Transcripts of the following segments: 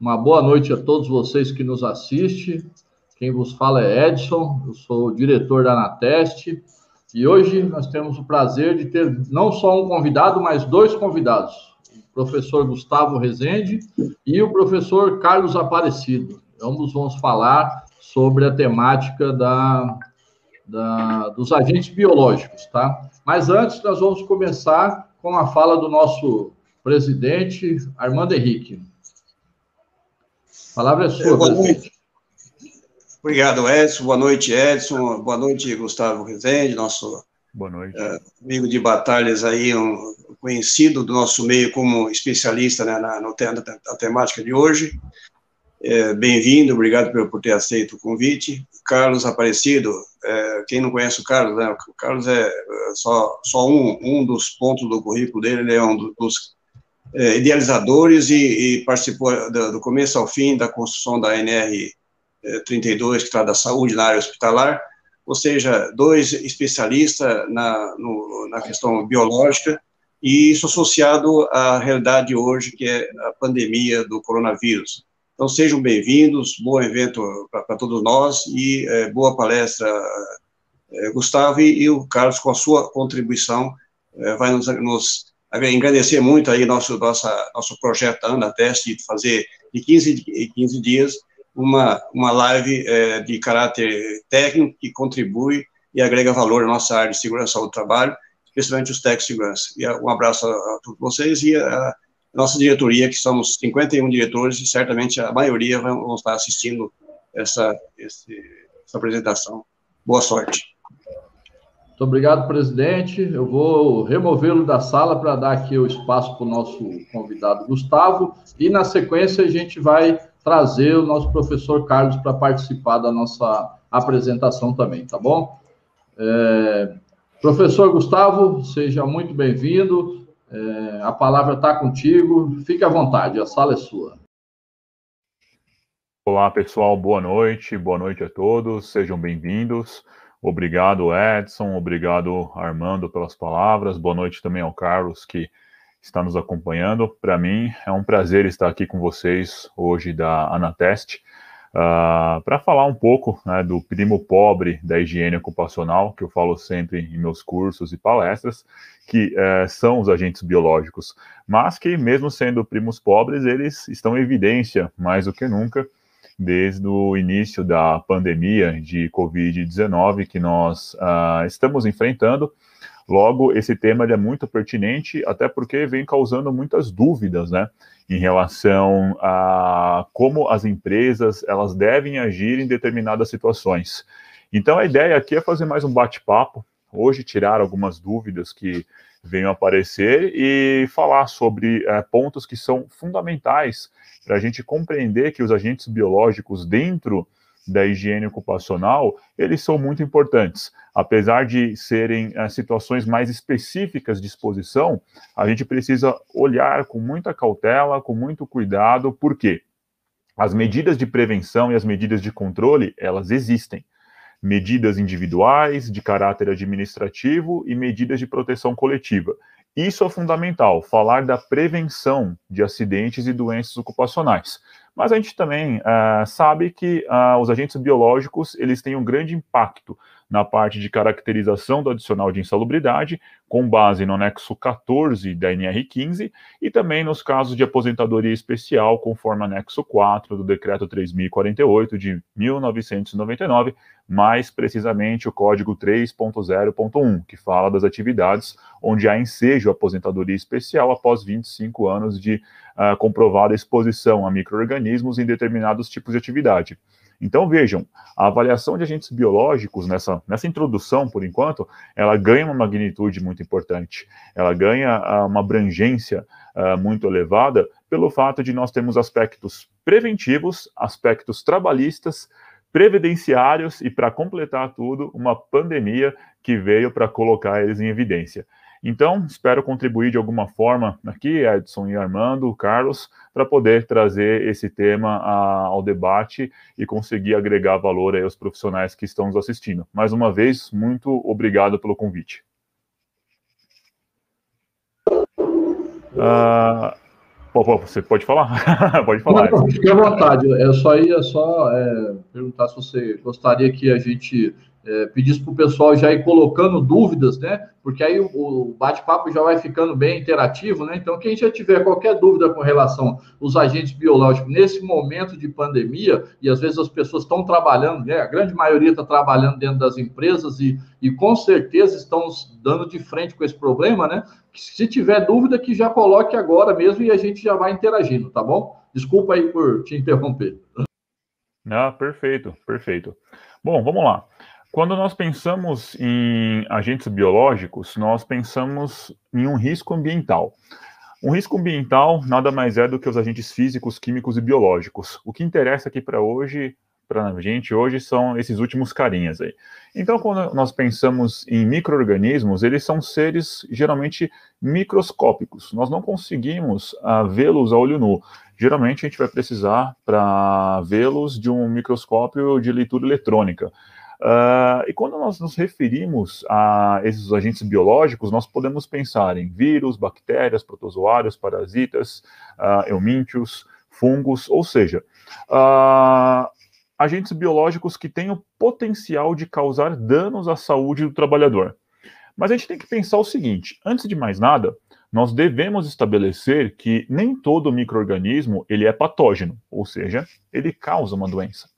Uma boa noite a todos vocês que nos assistem. Quem vos fala é Edson, eu sou o diretor da Anateste. E hoje nós temos o prazer de ter não só um convidado, mas dois convidados: o professor Gustavo Rezende e o professor Carlos Aparecido. Ambos vamos falar sobre a temática da, da, dos agentes biológicos, tá? Mas antes, nós vamos começar com a fala do nosso presidente, Armando Henrique. Palavra é sua, Boa presidente. Obrigado, Edson. Boa noite, Edson. Boa noite, Gustavo Rezende, nosso Boa noite. Uh, amigo de batalhas aí, um conhecido do nosso meio como especialista né, na, na, na, temática de hoje. É, Bem-vindo, obrigado por, por, ter aceito o convite. Carlos Aparecido, é, quem não conhece o Carlos, né, o Carlos é, é só, só um, um dos pontos do currículo dele, ele é um dos é, idealizadores e, e participou do, do, começo ao fim da construção da NR 32, que trata da saúde na área hospitalar, ou seja, dois especialistas na, no, na questão biológica, e isso associado à realidade hoje, que é a pandemia do coronavírus. Então, sejam bem-vindos, bom evento para todos nós e é, boa palestra, é, Gustavo, e, e, o Carlos, com a sua contribuição, é, vai nos, nos agradecer muito aí nosso, nossa, nosso projeto Ana Teste, de fazer de 15 em 15 dias uma, uma live é, de caráter técnico que contribui e agrega valor à nossa área de segurança do trabalho, especialmente os técnicos de segurança. E um abraço a, todos vocês e a, nossa diretoria, que somos 51 diretores, e certamente a maioria vão, estar assistindo essa, essa apresentação. Boa sorte. Muito obrigado, presidente. Eu vou removê-lo da sala para dar aqui o espaço para o nosso convidado Gustavo, e na sequência a gente vai trazer o nosso professor Carlos para participar da nossa apresentação também, tá bom? É, professor Gustavo, seja muito bem-vindo. É, a palavra está contigo. Fique à vontade, a sala é sua. Olá, pessoal. Boa noite. Boa noite a todos. Sejam bem-vindos. Obrigado, Edson. Obrigado, Armando, pelas palavras. Boa noite também ao Carlos, que está nos acompanhando. Para mim, é um prazer estar aqui com vocês hoje da Anateste. Uh, para falar um pouco né, do primo pobre da higiene ocupacional, que eu falo sempre em meus cursos e palestras, que uh, são os agentes biológicos, mas que, mesmo sendo primos pobres, eles estão em evidência mais do que nunca desde o início da pandemia de Covid-19 que nós uh, estamos enfrentando. Logo, esse tema é muito pertinente, até porque vem causando muitas dúvidas, né? em relação a como as empresas elas devem agir em determinadas situações. Então a ideia aqui é fazer mais um bate-papo, hoje tirar algumas dúvidas que venham aparecer e falar sobre é, pontos que são fundamentais para a gente compreender que os agentes biológicos dentro da higiene ocupacional, eles são muito importantes. Apesar de serem é, situações mais específicas de exposição, a gente precisa olhar com muita cautela, com muito cuidado, porque as medidas de prevenção e as medidas de controle, elas existem. Medidas individuais, de caráter administrativo e medidas de proteção coletiva. Isso é fundamental, falar da prevenção de acidentes e doenças ocupacionais. Mas a gente também uh, sabe que uh, os agentes biológicos eles têm um grande impacto na parte de caracterização do adicional de insalubridade, com base no anexo 14 da NR15, e também nos casos de aposentadoria especial, conforme anexo 4 do Decreto 3048 de 1999, mais precisamente o Código 3.0.1, que fala das atividades onde há ensejo aposentadoria especial após 25 anos de uh, comprovada exposição a micro-organismos em determinados tipos de atividade. Então, vejam, a avaliação de agentes biológicos nessa, nessa introdução, por enquanto, ela ganha uma magnitude muito importante, ela ganha uh, uma abrangência uh, muito elevada pelo fato de nós termos aspectos preventivos, aspectos trabalhistas, previdenciários e, para completar tudo, uma pandemia que veio para colocar eles em evidência. Então, espero contribuir de alguma forma aqui, Edson e Armando, Carlos, para poder trazer esse tema a, ao debate e conseguir agregar valor aos profissionais que estão nos assistindo. Mais uma vez, muito obrigado pelo convite. Uh, Você pode falar? pode falar. Não, fique à vontade. Eu só ia só é, perguntar se você gostaria que a gente é, pedisse para o pessoal já ir colocando dúvidas, né? Porque aí o, o bate-papo já vai ficando bem interativo, né? Então, quem já tiver qualquer dúvida com relação aos agentes biológicos nesse momento de pandemia, e às vezes as pessoas estão trabalhando, né? A grande maioria está trabalhando dentro das empresas e, e com certeza estão dando de frente com esse problema, né? Se tiver dúvida, que já coloque agora mesmo e a gente já vai interagindo, tá bom? Desculpa aí por te interromper. Ah, perfeito, perfeito. Bom, vamos lá. Quando nós pensamos em agentes biológicos, nós pensamos em um risco ambiental. Um risco ambiental nada mais é do que os agentes físicos, químicos e biológicos. O que interessa aqui para hoje, para a gente hoje, são esses últimos carinhas aí. Então, quando nós pensamos em micro-organismos, eles são seres geralmente microscópicos. Nós não conseguimos uh, vê-los a olho nu. Geralmente a gente vai precisar para vê-los de um microscópio de leitura eletrônica. Uh, e quando nós nos referimos a esses agentes biológicos, nós podemos pensar em vírus, bactérias, protozoários, parasitas, uh, eumíntios, fungos, ou seja, uh, agentes biológicos que têm o potencial de causar danos à saúde do trabalhador. Mas a gente tem que pensar o seguinte: antes de mais nada, nós devemos estabelecer que nem todo microorganismo ele é patógeno, ou seja, ele causa uma doença.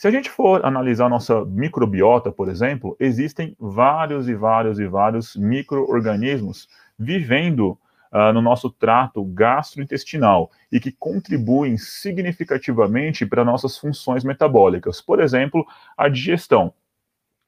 Se a gente for analisar nossa microbiota, por exemplo, existem vários e vários e vários microorganismos vivendo uh, no nosso trato gastrointestinal e que contribuem significativamente para nossas funções metabólicas. Por exemplo, a digestão.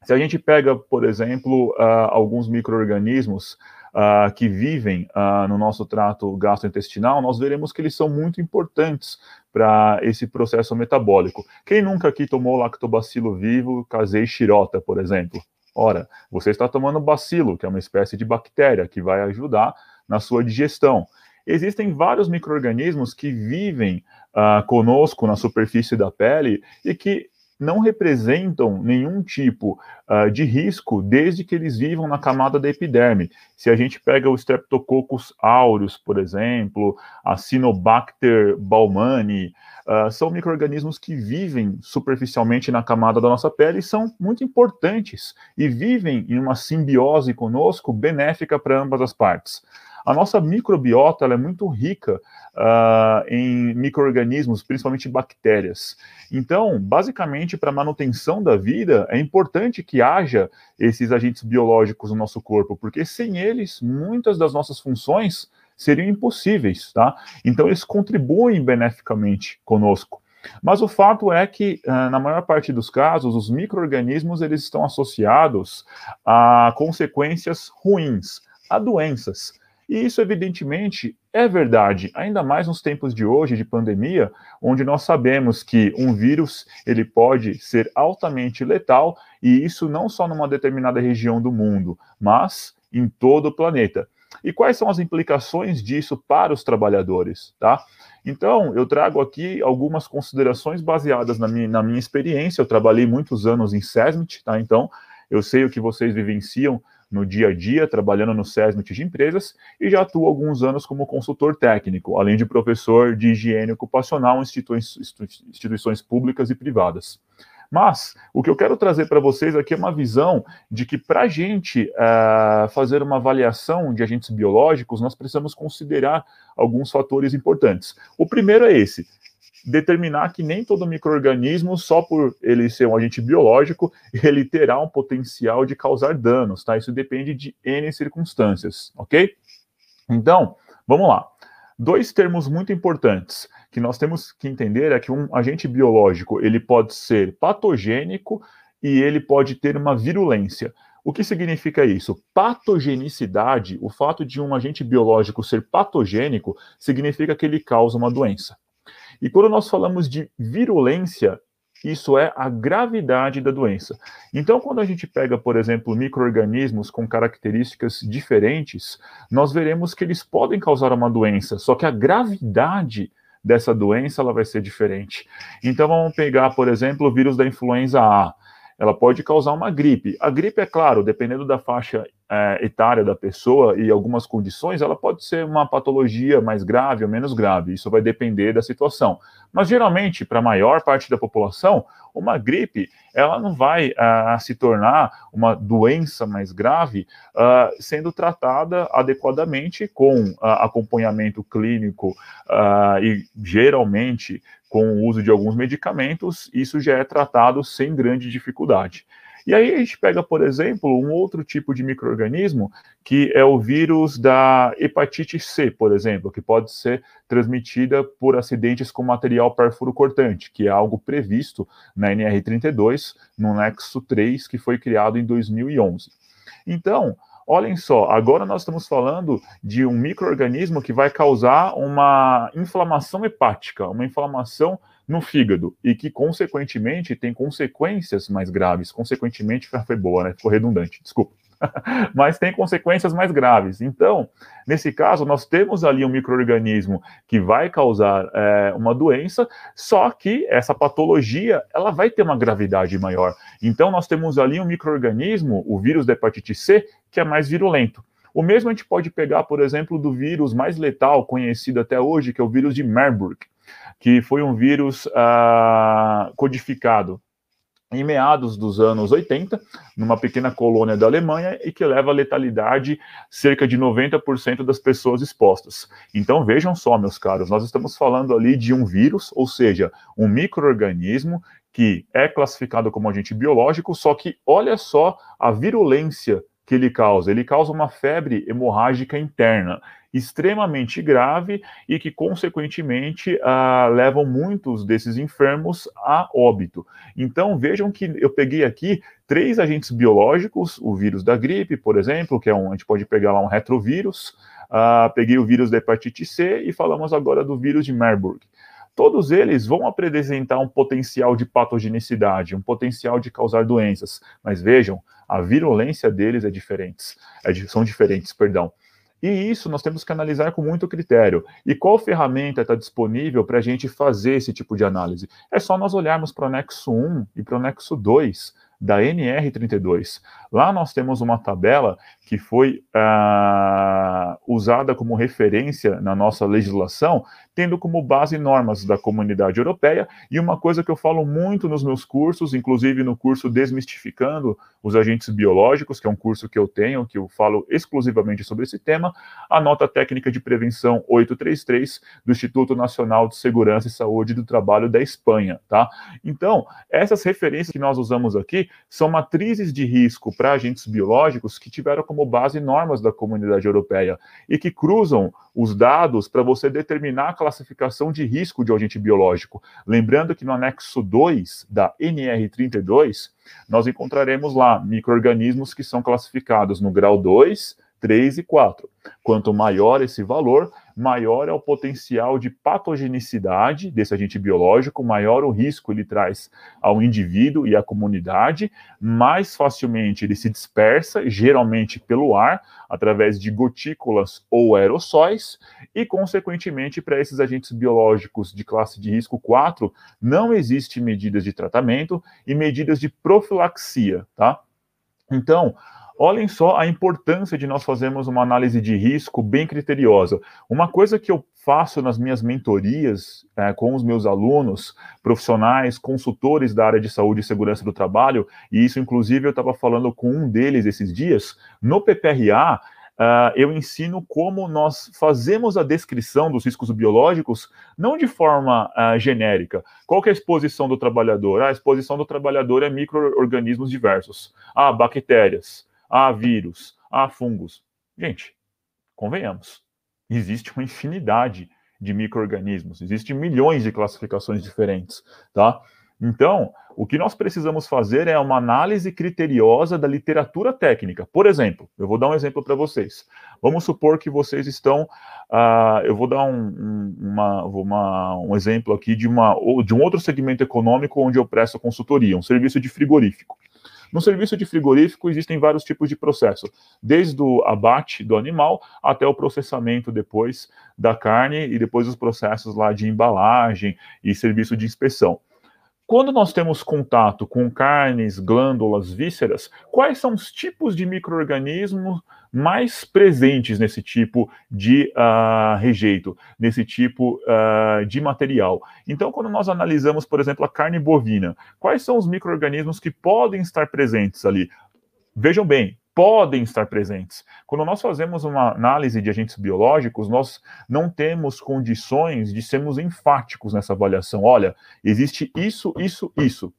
Se a gente pega, por exemplo, uh, alguns microorganismos uh, que vivem uh, no nosso trato gastrointestinal, nós veremos que eles são muito importantes para esse processo metabólico. Quem nunca aqui tomou lactobacilo vivo, casei xirota, por exemplo? Ora, você está tomando bacilo, que é uma espécie de bactéria que vai ajudar na sua digestão. Existem vários micro-organismos que vivem uh, conosco na superfície da pele e que não representam nenhum tipo uh, de risco desde que eles vivam na camada da epiderme. Se a gente pega o Streptococcus aureus, por exemplo, a Cinobacter baumani, uh, são micro-organismos que vivem superficialmente na camada da nossa pele e são muito importantes e vivem em uma simbiose conosco benéfica para ambas as partes. A nossa microbiota é muito rica uh, em micro-organismos, principalmente bactérias. Então, basicamente, para a manutenção da vida, é importante que haja esses agentes biológicos no nosso corpo, porque sem eles, muitas das nossas funções seriam impossíveis, tá? Então, eles contribuem beneficamente conosco. Mas o fato é que, ah, na maior parte dos casos, os micro-organismos eles estão associados a consequências ruins, a doenças. E isso, evidentemente, é verdade, ainda mais nos tempos de hoje, de pandemia, onde nós sabemos que um vírus ele pode ser altamente letal, e isso não só numa determinada região do mundo, mas em todo o planeta. E quais são as implicações disso para os trabalhadores, tá? Então, eu trago aqui algumas considerações baseadas na minha, na minha experiência. Eu trabalhei muitos anos em SESMIT, tá? Então, eu sei o que vocês vivenciam no dia a dia, trabalhando no SESMIT de empresas, e já atuo alguns anos como consultor técnico, além de professor de higiene ocupacional em instituições, instituições públicas e privadas. Mas o que eu quero trazer para vocês aqui é uma visão de que para a gente uh, fazer uma avaliação de agentes biológicos, nós precisamos considerar alguns fatores importantes. O primeiro é esse: determinar que nem todo microorganismo, só por ele ser um agente biológico, ele terá um potencial de causar danos, tá? Isso depende de N circunstâncias, ok? Então, vamos lá. Dois termos muito importantes que nós temos que entender é que um agente biológico, ele pode ser patogênico e ele pode ter uma virulência. O que significa isso? Patogenicidade, o fato de um agente biológico ser patogênico, significa que ele causa uma doença. E quando nós falamos de virulência, isso é a gravidade da doença. Então, quando a gente pega, por exemplo, micro-organismos com características diferentes, nós veremos que eles podem causar uma doença, só que a gravidade dessa doença ela vai ser diferente. Então, vamos pegar, por exemplo, o vírus da influenza A. Ela pode causar uma gripe. A gripe, é claro, dependendo da faixa é, etária da pessoa e algumas condições, ela pode ser uma patologia mais grave ou menos grave. Isso vai depender da situação. Mas geralmente, para a maior parte da população, uma gripe ela não vai uh, se tornar uma doença mais grave uh, sendo tratada adequadamente com uh, acompanhamento clínico e geralmente com o uso de alguns medicamentos, isso já é tratado sem grande dificuldade. E aí a gente pega, por exemplo, um outro tipo de microorganismo, que é o vírus da hepatite C, por exemplo, que pode ser transmitida por acidentes com material cortante, que é algo previsto na NR32, no Nexo 3, que foi criado em 2011. Então, olhem só, agora nós estamos falando de um microorganismo que vai causar uma inflamação hepática, uma inflamação no fígado e que, consequentemente, tem consequências mais graves. Consequentemente, foi boa, né? Ficou redundante, desculpa. Mas tem consequências mais graves. Então, nesse caso, nós temos ali um microorganismo que vai causar é, uma doença, só que essa patologia ela vai ter uma gravidade maior. Então, nós temos ali um microorganismo, o vírus da hepatite C, que é mais virulento. O mesmo a gente pode pegar, por exemplo, do vírus mais letal conhecido até hoje, que é o vírus de Marburg que foi um vírus ah, codificado em meados dos anos 80, numa pequena colônia da Alemanha, e que leva a letalidade cerca de 90% das pessoas expostas. Então vejam só, meus caros, nós estamos falando ali de um vírus, ou seja, um microorganismo que é classificado como agente biológico, só que olha só a virulência que ele causa. Ele causa uma febre hemorrágica interna extremamente grave e que, consequentemente, ah, levam muitos desses enfermos a óbito. Então, vejam que eu peguei aqui três agentes biológicos, o vírus da gripe, por exemplo, que é um, a gente pode pegar lá um retrovírus, ah, peguei o vírus da hepatite C e falamos agora do vírus de Marburg. Todos eles vão apresentar um potencial de patogenicidade, um potencial de causar doenças, mas vejam, a virulência deles é diferente, é, são diferentes, perdão. E isso nós temos que analisar com muito critério. E qual ferramenta está disponível para a gente fazer esse tipo de análise? É só nós olharmos para o anexo 1 e para o anexo 2 da NR32. Lá nós temos uma tabela que foi uh, usada como referência na nossa legislação, tendo como base normas da comunidade europeia, e uma coisa que eu falo muito nos meus cursos, inclusive no curso Desmistificando os Agentes Biológicos, que é um curso que eu tenho, que eu falo exclusivamente sobre esse tema, a nota técnica de prevenção 833 do Instituto Nacional de Segurança e Saúde do Trabalho da Espanha, tá? Então, essas referências que nós usamos aqui são matrizes de risco para agentes biológicos que tiveram como base normas da comunidade europeia e que cruzam os dados para você determinar classificação de risco de agente biológico. Lembrando que no anexo 2 da NR32, nós encontraremos lá micro-organismos que são classificados no grau 2, 3 e 4. Quanto maior esse valor, maior é o potencial de patogenicidade desse agente biológico, maior o risco ele traz ao indivíduo e à comunidade, mais facilmente ele se dispersa, geralmente pelo ar, através de gotículas ou aerossóis, e, consequentemente, para esses agentes biológicos de classe de risco 4, não existe medidas de tratamento e medidas de profilaxia, tá? Então, Olhem só a importância de nós fazermos uma análise de risco bem criteriosa. Uma coisa que eu faço nas minhas mentorias é, com os meus alunos, profissionais, consultores da área de saúde e segurança do trabalho, e isso, inclusive, eu estava falando com um deles esses dias, no PPRA. Uh, eu ensino como nós fazemos a descrição dos riscos biológicos, não de forma uh, genérica. Qual é a exposição do trabalhador? Ah, a exposição do trabalhador é micro-organismos diversos. Ah, bactérias há vírus, há fungos. Gente, convenhamos, existe uma infinidade de micro-organismos, existem milhões de classificações diferentes, tá? Então, o que nós precisamos fazer é uma análise criteriosa da literatura técnica. Por exemplo, eu vou dar um exemplo para vocês. Vamos supor que vocês estão. Uh, eu vou dar um, um, uma, uma, um exemplo aqui de, uma, de um outro segmento econômico onde eu presto consultoria, um serviço de frigorífico. No serviço de frigorífico existem vários tipos de processo, desde o abate do animal até o processamento depois da carne e depois os processos lá de embalagem e serviço de inspeção. quando nós temos contato com carnes, glândulas, vísceras, quais são os tipos de microorganismos mais presentes nesse tipo de uh, rejeito, nesse tipo uh, de material? Então, quando nós analisamos, por exemplo, a carne bovina, quais são os microorganismos que podem estar presentes ali? Vejam bem, podem estar presentes. Quando nós fazemos uma análise de agentes biológicos, nós não temos condições de sermos enfáticos nessa avaliação. Olha, existe isso, isso, isso.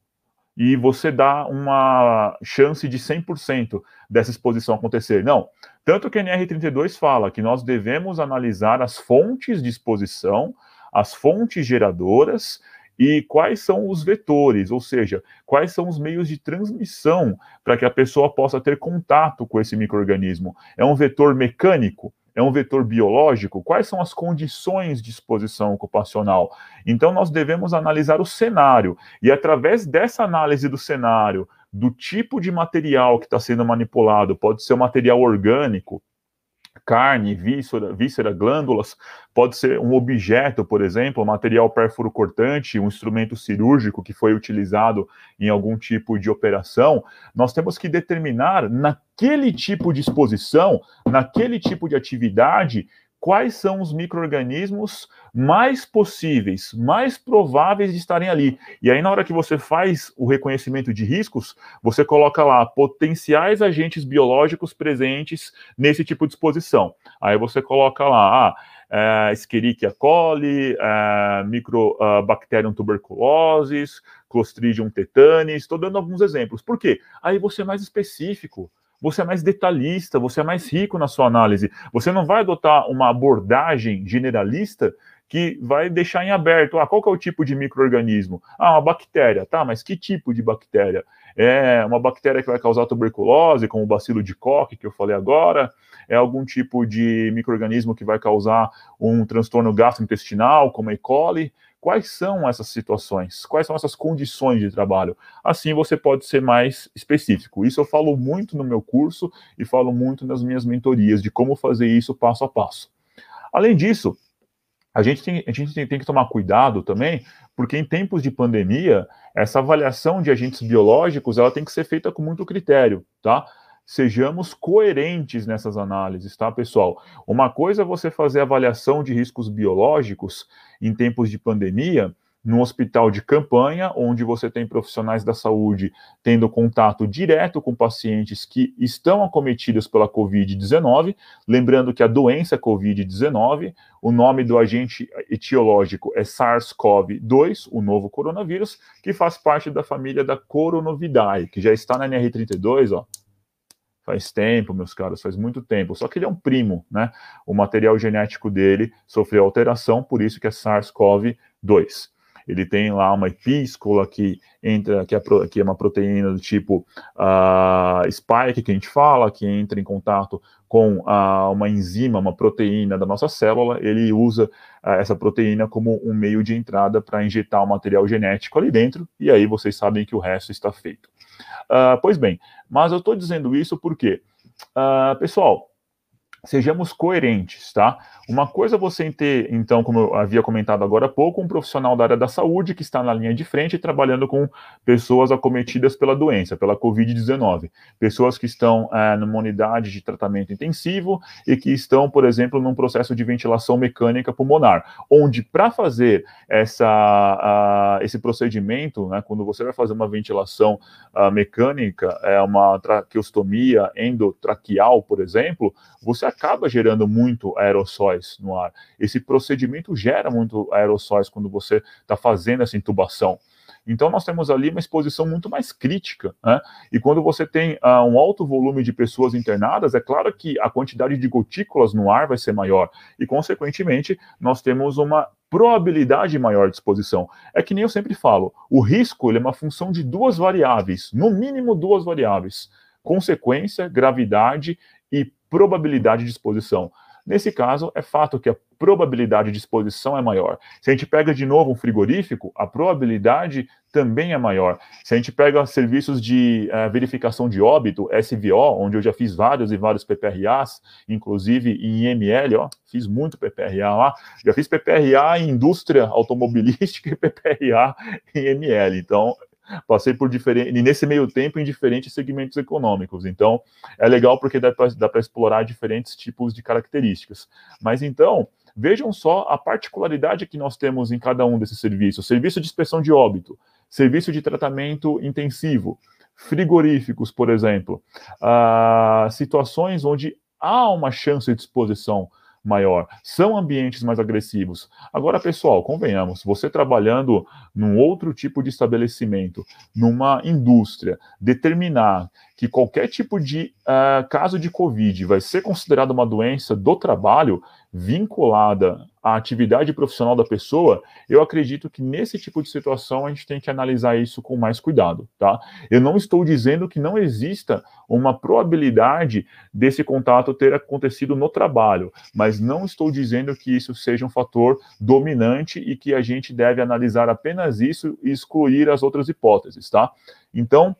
E você dá uma chance de 100% dessa exposição acontecer. Não. Tanto que a NR32 fala que nós devemos analisar as fontes de exposição, as fontes geradoras e quais são os vetores, ou seja, quais são os meios de transmissão para que a pessoa possa ter contato com esse microorganismo. É um vetor mecânico? É um vetor biológico? Quais são as condições de exposição ocupacional? Então, nós devemos analisar o cenário, e através dessa análise do cenário, do tipo de material que está sendo manipulado, pode ser um material orgânico, carne, víscera, víscera, glândulas, pode ser um objeto, por exemplo, material perfuro cortante, um instrumento cirúrgico que foi utilizado em algum tipo de operação, nós temos que determinar naquele tipo de exposição, naquele tipo de atividade, quais são os micro-organismos mais possíveis, mais prováveis de estarem ali. E aí, na hora que você faz o reconhecimento de riscos, você coloca lá potenciais agentes biológicos presentes nesse tipo de exposição. Aí você coloca lá, ah, é, Escherichia coli, é, Microbacterium tuberculosis, Clostridium tetani, estou dando alguns exemplos. Por quê? Aí você é mais específico você é mais detalhista, você é mais rico na sua análise. Você não vai adotar uma abordagem generalista que vai deixar em aberto. Ah, qual é o tipo de microorganismo? Ah, uma bactéria. Tá, mas que tipo de bactéria? É uma bactéria que vai causar tuberculose, como o bacilo de Koch, que eu falei agora? É algum tipo de microorganismo que vai causar um transtorno gastrointestinal, como a E. coli? Quais são essas situações? Quais são essas condições de trabalho? Assim você pode ser mais específico. Isso eu falo muito no meu curso e falo muito nas minhas mentorias de como fazer isso passo a passo. Além disso, a gente tem, a gente tem, tem que tomar cuidado também, porque em tempos de pandemia, essa avaliação de agentes biológicos ela tem que ser feita com muito critério, tá? Sejamos coerentes nessas análises, tá, pessoal? Uma coisa é você fazer avaliação de riscos biológicos em tempos de pandemia, no hospital de campanha, onde você tem profissionais da saúde tendo contato direto com pacientes que estão acometidos pela Covid-19. Lembrando que a doença Covid-19, o nome do agente etiológico é SARS-CoV-2, o novo coronavírus, que faz parte da família da Coronavidae, que já está na NR32, ó, Faz tempo, meus caros, faz muito tempo. Só que ele é um primo, né? O material genético dele sofreu alteração, por isso que é SARS-CoV-2. Ele tem lá uma epíscola que entra, que é, que é uma proteína do tipo uh, spike, que a gente fala, que entra em contato com uh, uma enzima, uma proteína da nossa célula. Ele usa uh, essa proteína como um meio de entrada para injetar o material genético ali dentro, e aí vocês sabem que o resto está feito. Uh, pois bem, mas eu estou dizendo isso porque, uh, pessoal, sejamos coerentes, tá? Uma coisa é você ter, então, como eu havia comentado agora há pouco, um profissional da área da saúde que está na linha de frente trabalhando com pessoas acometidas pela doença, pela Covid-19. Pessoas que estão é, numa unidade de tratamento intensivo e que estão, por exemplo, num processo de ventilação mecânica pulmonar, onde para fazer essa, uh, esse procedimento, né, quando você vai fazer uma ventilação uh, mecânica, é uma traqueostomia endotraqueal, por exemplo, você acaba gerando muito aerossóis no ar. Esse procedimento gera muito aerossóis quando você está fazendo essa intubação. Então, nós temos ali uma exposição muito mais crítica, né? E quando você tem uh, um alto volume de pessoas internadas, é claro que a quantidade de gotículas no ar vai ser maior, e, consequentemente, nós temos uma probabilidade maior de exposição. É que nem eu sempre falo, o risco é uma função de duas variáveis, no mínimo duas variáveis: consequência, gravidade probabilidade de exposição. Nesse caso, é fato que a probabilidade de exposição é maior. Se a gente pega de novo um frigorífico, a probabilidade também é maior. Se a gente pega serviços de uh, verificação de óbito, SVO, onde eu já fiz vários e vários PPRAs, inclusive em IML, ó, fiz muito PPRA lá, já fiz PPRA em indústria automobilística e PPRA em ML. Então, passei por diferentes, nesse meio tempo em diferentes segmentos econômicos. Então, é legal porque dá para explorar diferentes tipos de características. Mas então, vejam só a particularidade que nós temos em cada um desses serviços: serviço de inspeção de óbito, serviço de tratamento intensivo, frigoríficos, por exemplo, uh, situações onde há uma chance de exposição maior, são ambientes mais agressivos. Agora, pessoal, convenhamos, você trabalhando num outro tipo de estabelecimento, numa indústria, determinar que qualquer tipo de uh, caso de Covid vai ser considerado uma doença do trabalho vinculada à atividade profissional da pessoa, eu acredito que nesse tipo de situação a gente tem que analisar isso com mais cuidado, tá? Eu não estou dizendo que não exista uma probabilidade desse contato ter acontecido no trabalho, mas não estou dizendo que isso seja um fator dominante e que a gente deve analisar apenas isso e excluir as outras hipóteses, tá? Então,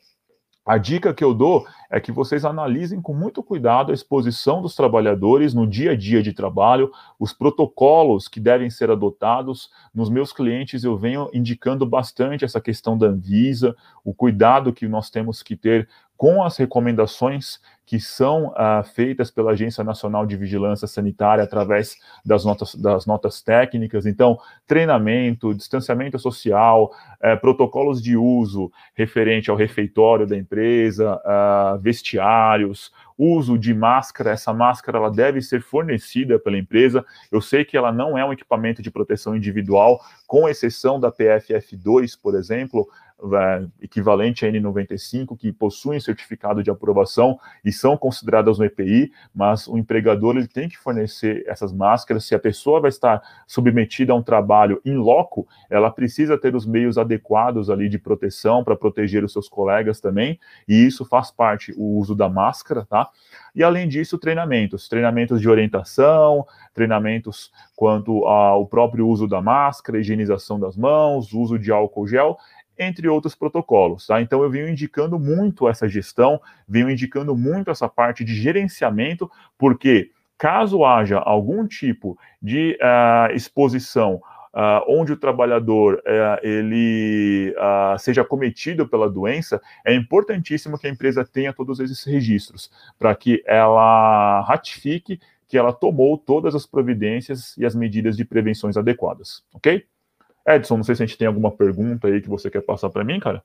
a dica que eu dou é que vocês analisem com muito cuidado a exposição dos trabalhadores no dia a dia de trabalho, os protocolos que devem ser adotados. Nos meus clientes, eu venho indicando bastante essa questão da Anvisa, o cuidado que nós temos que ter com as recomendações que são uh, feitas pela Agência Nacional de Vigilância Sanitária através das notas, das notas técnicas. Então, treinamento, distanciamento social, uh, protocolos de uso referente ao refeitório da empresa, uh, vestiários, uso de máscara. Essa máscara ela deve ser fornecida pela empresa. Eu sei que ela não é um equipamento de proteção individual, com exceção da PFF2, por exemplo, é, equivalente a N95, que possuem certificado de aprovação e são consideradas no EPI, mas o empregador ele tem que fornecer essas máscaras. Se a pessoa vai estar submetida a um trabalho em loco, ela precisa ter os meios adequados ali de proteção para proteger os seus colegas também, e isso faz parte o uso da máscara, tá? E além disso, treinamentos, treinamentos de orientação, treinamentos quanto ao próprio uso da máscara, higienização das mãos, uso de álcool gel entre outros protocolos. Tá? Então, eu venho indicando muito essa gestão, venho indicando muito essa parte de gerenciamento, porque caso haja algum tipo de uh, exposição Uh, onde o trabalhador uh, ele uh, seja cometido pela doença, é importantíssimo que a empresa tenha todos esses registros para que ela ratifique que ela tomou todas as providências e as medidas de prevenções adequadas, ok? Edson, não sei se a gente tem alguma pergunta aí que você quer passar para mim, cara.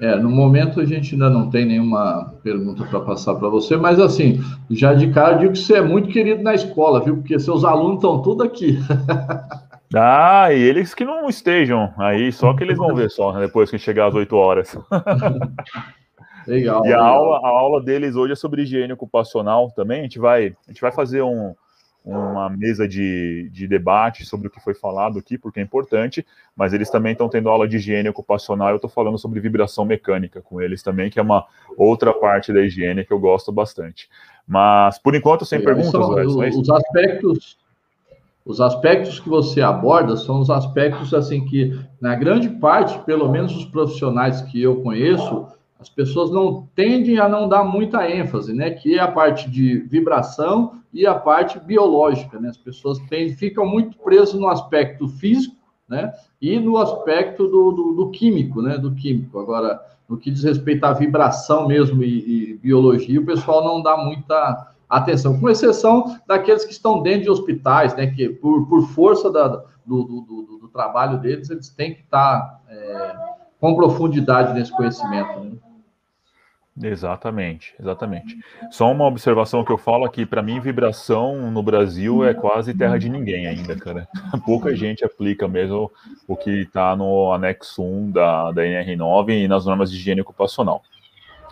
É, no momento a gente ainda não tem nenhuma pergunta para passar para você, mas assim, já de cara digo que você é muito querido na escola, viu? Porque seus alunos estão tudo aqui. ah, e eles que não estejam aí, só que eles vão ver só, né, depois que chegar às 8 horas. legal. E a, legal. Aula, a aula deles hoje é sobre higiene ocupacional também. A gente vai, a gente vai fazer um, uma mesa de, de debate sobre o que foi falado aqui, porque é importante, mas eles também estão tendo aula de higiene ocupacional. Eu estou falando sobre vibração mecânica com eles também, que é uma outra parte da higiene que eu gosto bastante. Mas, por enquanto, sem perguntas, são, Edson, é Os aspectos. Os aspectos que você aborda são os aspectos assim que, na grande parte, pelo menos os profissionais que eu conheço, as pessoas não tendem a não dar muita ênfase, né? Que é a parte de vibração e a parte biológica, né? As pessoas tendem, ficam muito presas no aspecto físico, né? E no aspecto do, do, do, químico, né? Do químico. Agora, no que diz respeito à vibração mesmo e, e biologia, o pessoal não dá muita atenção, com exceção daqueles que estão dentro de hospitais, né? Que por, por força da, do, do, do, trabalho deles, eles têm que estar é, com profundidade nesse conhecimento. Né? Exatamente, exatamente. Só uma observação que eu falo aqui, para mim, vibração no Brasil é quase terra de ninguém ainda, cara. Pouca gente aplica mesmo o que está no anexo 1 da, da NR9 e nas normas de higiene ocupacional.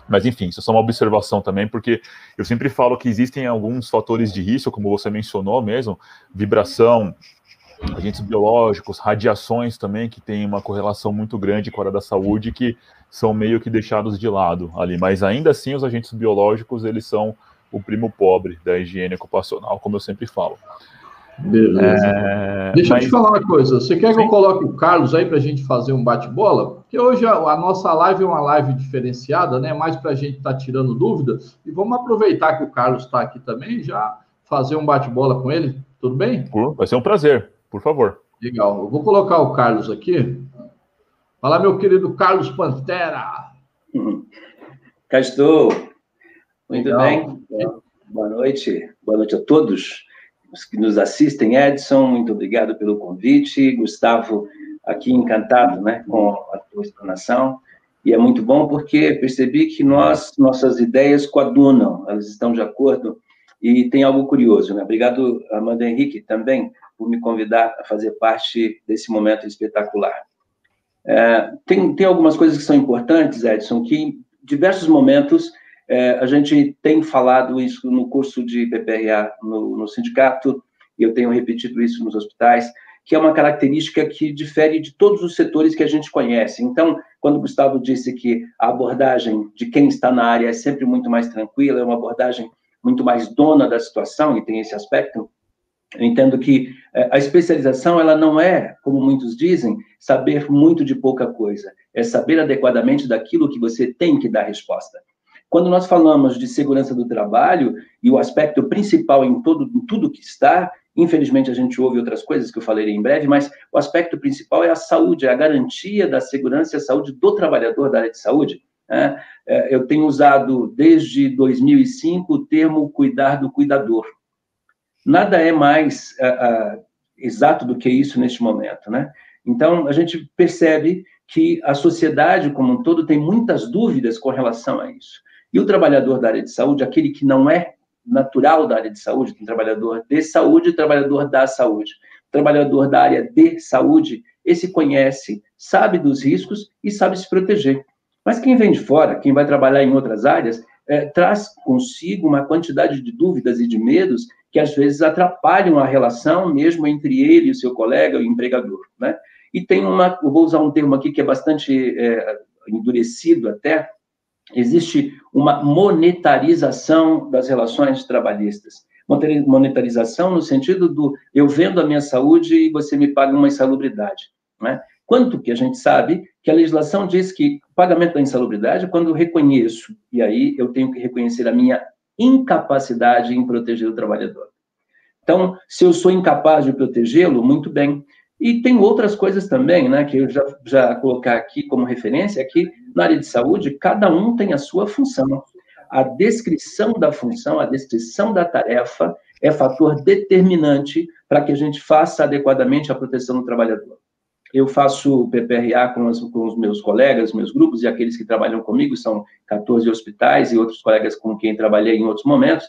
Mas enfim, isso é só uma observação também, porque eu sempre falo que existem alguns fatores de risco, como você mencionou mesmo, vibração, agentes biológicos, radiações também, que tem uma correlação muito grande com a área da saúde, que são meio que deixados de lado ali. Mas ainda assim, os agentes biológicos, eles são o primo pobre da higiene ocupacional, como eu sempre falo. Beleza. É, Deixa mas... eu te falar uma coisa. Você quer que eu coloque o Carlos aí para a gente fazer um bate-bola? Porque hoje a, a, nossa live é uma live diferenciada, né? Mais para a gente estar tá tirando dúvida. E vamos aproveitar que o Carlos está aqui também e já fazer um bate-bola com ele. Tudo bem? Vai ser um prazer, por favor. Legal. Eu vou colocar o Carlos aqui. Fala, meu querido Carlos Pantera. Cá estou. Muito Legal. bem. Boa noite. Boa noite a todos os que nos assistem. Edson, muito obrigado pelo convite. Gustavo, aqui encantado né, com a tua explanação. E é muito bom porque percebi que nós, nossas ideias coadunam, elas estão de acordo. E tem algo curioso, né? Obrigado, Amanda Henrique, também, por me convidar a fazer parte desse momento espetacular. É, tem, tem algumas coisas que são importantes, Edson, que em diversos momentos é, a gente tem falado isso no curso de PPRA no, no sindicato, e eu tenho repetido isso nos hospitais, que é uma característica que difere de todos os setores que a gente conhece. Então, quando o Gustavo disse que a abordagem de quem está na área é sempre muito mais tranquila, é uma abordagem muito mais dona da situação, e tem esse aspecto, eu entendo que é, a especialização, ela não é, como muitos dizem, saber muito de pouca coisa, é saber adequadamente daquilo que você tem que dar resposta. Quando nós falamos de segurança do trabalho, e o aspecto principal em, todo, em tudo que está, infelizmente a gente ouve outras coisas que eu falarei em breve, mas o aspecto principal é a saúde, é a garantia da segurança e a saúde do trabalhador da área de saúde. Né? É, eu tenho usado desde 2005 o termo cuidar do cuidador. Nada é mais uh, uh, exato do que isso neste momento, né? Então, a gente percebe que a sociedade como um todo tem muitas dúvidas com relação a isso. E o trabalhador da área de saúde, aquele que não é natural da área de saúde, tem trabalhador de saúde trabalhador da saúde. Trabalhador da área de saúde, esse conhece, sabe dos riscos e sabe se proteger. Mas quem vem de fora, quem vai trabalhar em outras áreas, é, traz consigo uma quantidade de dúvidas e de medos que às vezes atrapalham a relação mesmo entre ele e o seu colega, o empregador, né? E tem uma, vou usar um termo aqui que é bastante é, endurecido até, existe uma monetarização das relações trabalhistas. Monetarização no sentido do eu vendo a minha saúde e você me paga uma insalubridade. Né? Quanto que a gente sabe que a legislação diz que pagamento da insalubridade quando eu reconheço, e aí eu tenho que reconhecer a minha incapacidade em proteger o trabalhador. Então, se eu sou incapaz de protegê-lo, muito bem. E tem outras coisas também, né, que eu já, já colocar aqui como referência, é que na área de saúde, cada um tem a sua função. A descrição da função, a descrição da tarefa é fator determinante para que a gente faça adequadamente a proteção do trabalhador. Eu faço PPRA com, as, com os meus colegas, meus grupos e aqueles que trabalham comigo, são 14 hospitais e outros colegas com quem trabalhei em outros momentos,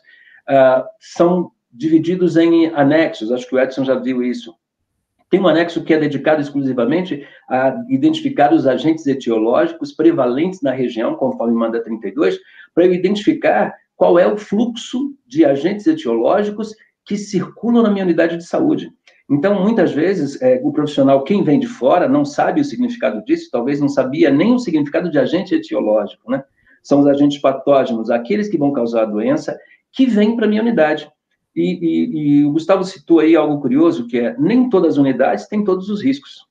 uh, são divididos em anexos, acho que o Edson já viu isso. Tem um anexo que é dedicado exclusivamente a identificar os agentes etiológicos prevalentes na região, conforme manda 32, para identificar qual é o fluxo de agentes etiológicos que circulam na minha unidade de saúde. Então, muitas vezes, é, o profissional, quem vem de fora, não sabe o significado disso, talvez não sabia nem o significado de agente etiológico, né? São os agentes patógenos, aqueles que vão causar a doença, que vêm para a minha unidade. E, e, e, o Gustavo citou aí algo curioso, que é, nem todas as unidades têm todos os riscos.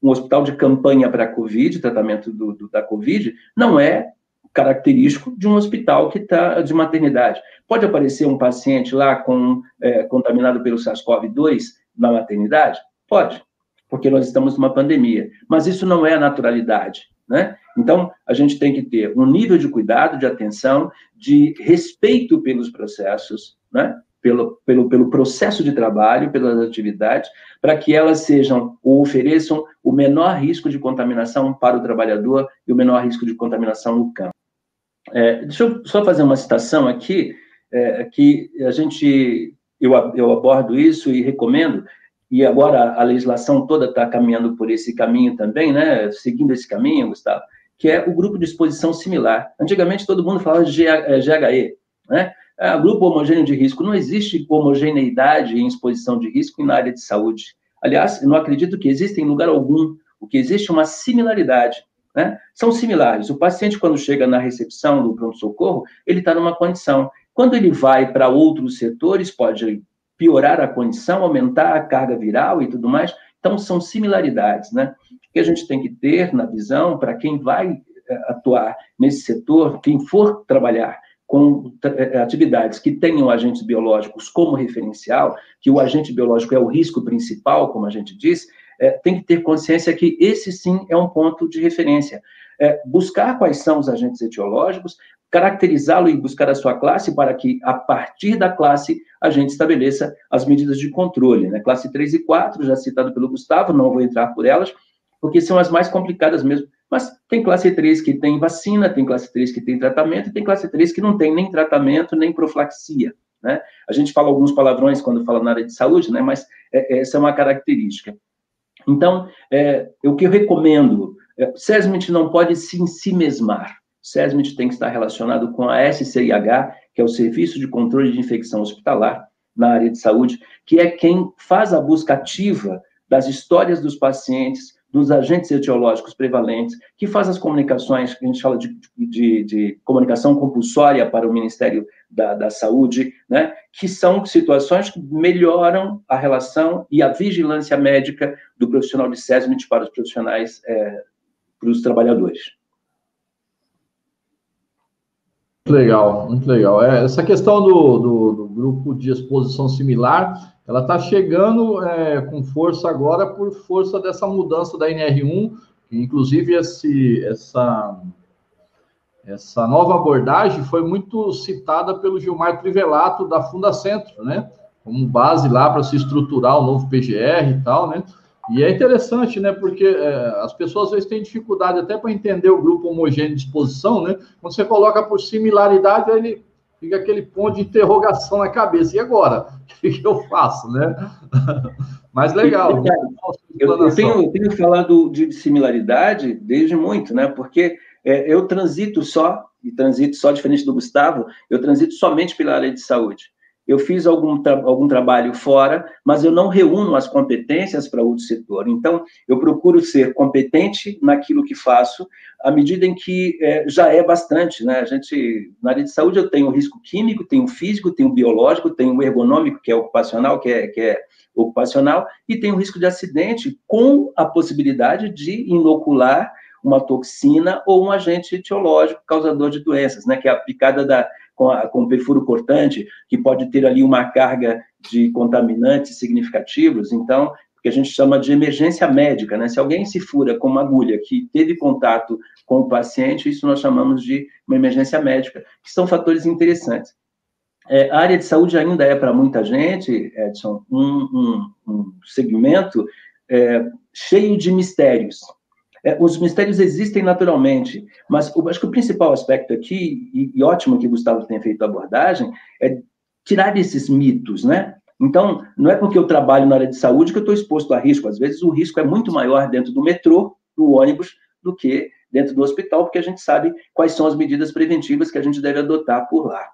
Um hospital de campanha para a Covid, tratamento do, do, da Covid, não é característico de um hospital que está de maternidade. Pode aparecer um paciente lá com, é, contaminado pelo SARS-CoV-2 na maternidade? Pode, porque nós estamos numa pandemia. Mas isso não é a naturalidade, né? Então, a gente tem que ter um nível de cuidado, de atenção, de respeito pelos processos, né? Pelo, pelo, pelo processo de trabalho, pelas atividades, para que elas sejam ou ofereçam o menor risco de contaminação para o trabalhador e o menor risco de contaminação no campo. É, deixa eu só fazer uma citação aqui, é, que a gente eu, eu abordo isso e recomendo, e agora a legislação toda está caminhando por esse caminho também, né, seguindo esse caminho, Gustavo, que é o grupo de exposição similar. Antigamente todo mundo falava GHE, né? Ah, grupo homogêneo de risco. Não existe homogeneidade em exposição de risco na área de saúde. Aliás, eu não acredito que exista em lugar algum. O que existe é uma similaridade. Né? São similares. O paciente, quando chega na recepção do pronto-socorro, ele está numa condição. Quando ele vai para outros setores, pode piorar a condição, aumentar a carga viral e tudo mais. Então, são similaridades, né? Que a gente tem que ter na visão para quem vai eh, atuar nesse setor, quem for trabalhar com eh, atividades que tenham agentes biológicos como referencial, que o agente biológico é o risco principal, como a gente diz, é, tem que ter consciência que esse sim é um ponto de referência. É, buscar quais são os agentes etiológicos, caracterizá-lo e buscar a sua classe para que, a partir da classe, a gente estabeleça as medidas de controle. Né? Classe 3 e 4, já citado pelo Gustavo, não vou entrar por elas, porque são as mais complicadas mesmo. Mas tem classe 3 que tem vacina, tem classe 3 que tem tratamento, e tem classe 3 que não tem nem tratamento, nem profilaxia. Né? A gente fala alguns palavrões quando fala na área de saúde, né? mas é, essa é uma característica. Então, é, o que eu recomendo, é, não pode se em si mesmar. SESMIT tem que estar relacionado com a SCIH, que é o Serviço de Controle de Infecção Hospitalar na área de saúde, que é quem faz a busca ativa das histórias dos pacientes, dos agentes etiológicos prevalentes, que faz as comunicações, que a gente fala de, de, de comunicação compulsória para o Ministério da, da, Saúde, né, que são situações que melhoram a relação e a vigilância médica do profissional de SESMIT para os profissionais, é, para os trabalhadores. Muito legal, muito legal. É, essa questão do, do, do grupo de exposição similar ela está chegando é, com força agora por força dessa mudança da NR1, inclusive esse, essa, essa nova abordagem foi muito citada pelo Gilmar Trivelato da Fundacentro, né? Como base lá para se estruturar o novo PGR e tal, né? E é interessante, né? Porque é, as pessoas às vezes têm dificuldade até para entender o grupo homogêneo de exposição, né? Quando você coloca por similaridade, ele fica aquele ponto de interrogação na cabeça. E agora? O que eu faço, né? Mas legal. Eu, eu, tenho, eu tenho falado de similaridade desde muito, né? Porque é, eu transito só, e transito só diferente do Gustavo, eu transito somente pela área de saúde eu fiz algum, tra algum trabalho fora, mas eu não reúno as competências para outro setor. Então, eu procuro ser competente naquilo que faço, à medida em que é, já é bastante, né? A gente, na área de saúde, eu tenho risco químico, tenho físico, tenho biológico, tenho ergonômico, que é ocupacional, que é, que é ocupacional, e tenho risco de acidente com a possibilidade de inocular uma toxina ou um agente etiológico causador de doenças, né? Que é a picada da com, a, com perfuro cortante, que pode ter ali uma carga de contaminantes significativos, então, que a gente chama de emergência médica, né? Se alguém se fura com uma agulha que teve contato com o paciente, isso nós chamamos de uma emergência médica, que são fatores interessantes. É, a área de saúde ainda é para muita gente, Edson, um, um, um segmento é, cheio de mistérios. É, os mistérios existem naturalmente, mas acho que o principal aspecto aqui, e, e ótimo que o Gustavo tenha feito a abordagem, é tirar esses mitos, né? Então, não é porque eu trabalho na área de saúde que eu estou exposto a risco. Às vezes, o risco é muito maior dentro do metrô, do ônibus, do que dentro do hospital, porque a gente sabe quais são as medidas preventivas que a gente deve adotar por lá.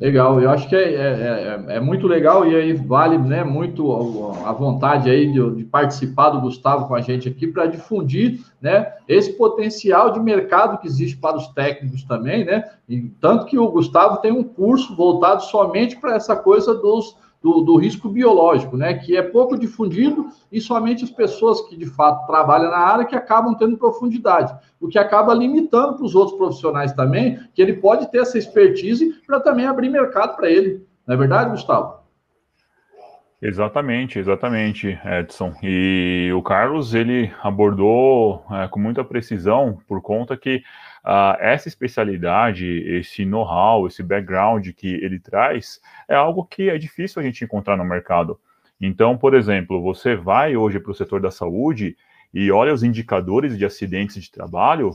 Legal, eu acho que é, é, é, é, muito legal e aí vale né, muito a, vontade aí de, de, participar do Gustavo com a gente aqui para difundir né, esse potencial de mercado que existe para os técnicos também, né? E tanto que o Gustavo tem um curso voltado somente para essa coisa dos do, do, risco biológico, né? Que é pouco difundido e somente as pessoas que de fato trabalham na área que acabam tendo profundidade, o que acaba limitando para os outros profissionais também, que ele pode ter essa expertise para também abrir mercado para ele. Não é verdade, Gustavo? Exatamente, exatamente, Edson. E o Carlos ele abordou é, com muita precisão por conta que uh, essa especialidade, esse know-how, esse background que ele traz é algo que é difícil a gente encontrar no mercado. Então, por exemplo, você vai hoje para o setor da saúde e olha os indicadores de acidentes de trabalho,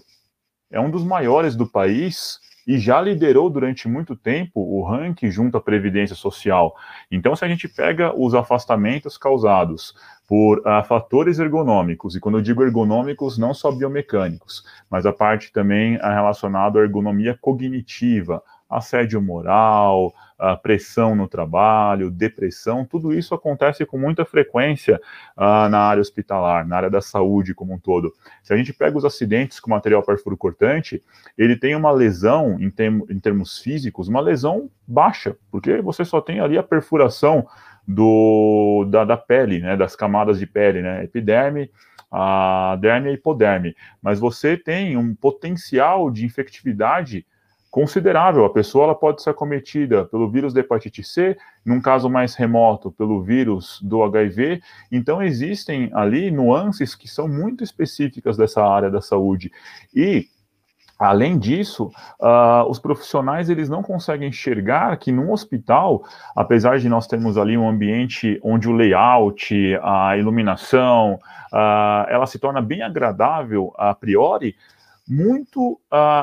é um dos maiores do país e já liderou durante muito tempo o ranking junto à Previdência Social. Então, se a gente pega os afastamentos causados por uh, fatores ergonômicos, e quando eu digo ergonômicos, não só biomecânicos, mas a parte também uh, relacionada à ergonomia cognitiva, assédio moral, pressão no trabalho, depressão, tudo isso acontece com muita frequência uh, na área hospitalar, na área da saúde como um todo. Se a gente pega os acidentes com material perfuro cortante, ele tem uma lesão em, em termos físicos, uma lesão baixa, porque você só tem ali a perfuração do, da, da pele, né, das camadas de pele, né, epiderme, a derme e a hipoderme, mas você tem um potencial de infectividade considerável. A pessoa ela pode ser acometida pelo vírus da hepatite C, num caso mais remoto, pelo vírus do HIV. Então, existem ali nuances que são muito específicas dessa área da saúde. E Além disso, uh, os profissionais eles não conseguem enxergar que num hospital, apesar de nós termos ali um ambiente onde o layout, a iluminação, uh, ela se torna bem agradável a priori, muito uh,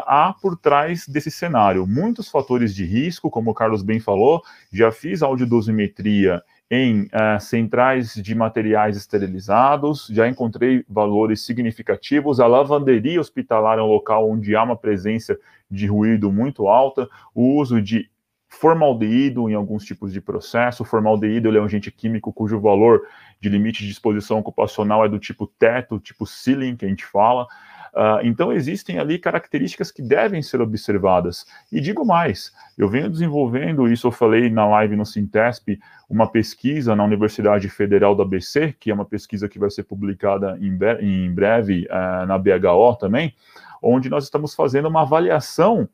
há por trás desse cenário. Muitos fatores de risco, como o Carlos bem falou, já fiz audiodosimetria em uh, centrais de materiais esterilizados, já encontrei valores significativos. A lavanderia hospitalar é um local onde há uma presença de ruído muito alta, o uso de formaldeído em alguns tipos de processo. O formaldeído é um agente químico cujo valor de limite de exposição ocupacional é do tipo teto, tipo ceiling, que a gente fala. Uh, então, existem ali características que devem ser observadas. E digo mais, eu venho desenvolvendo, isso eu falei na live no Sintesp, uma pesquisa na Universidade Federal da BC, que é uma pesquisa que vai ser publicada em, em breve uh, na BHO também, onde nós estamos fazendo uma avaliação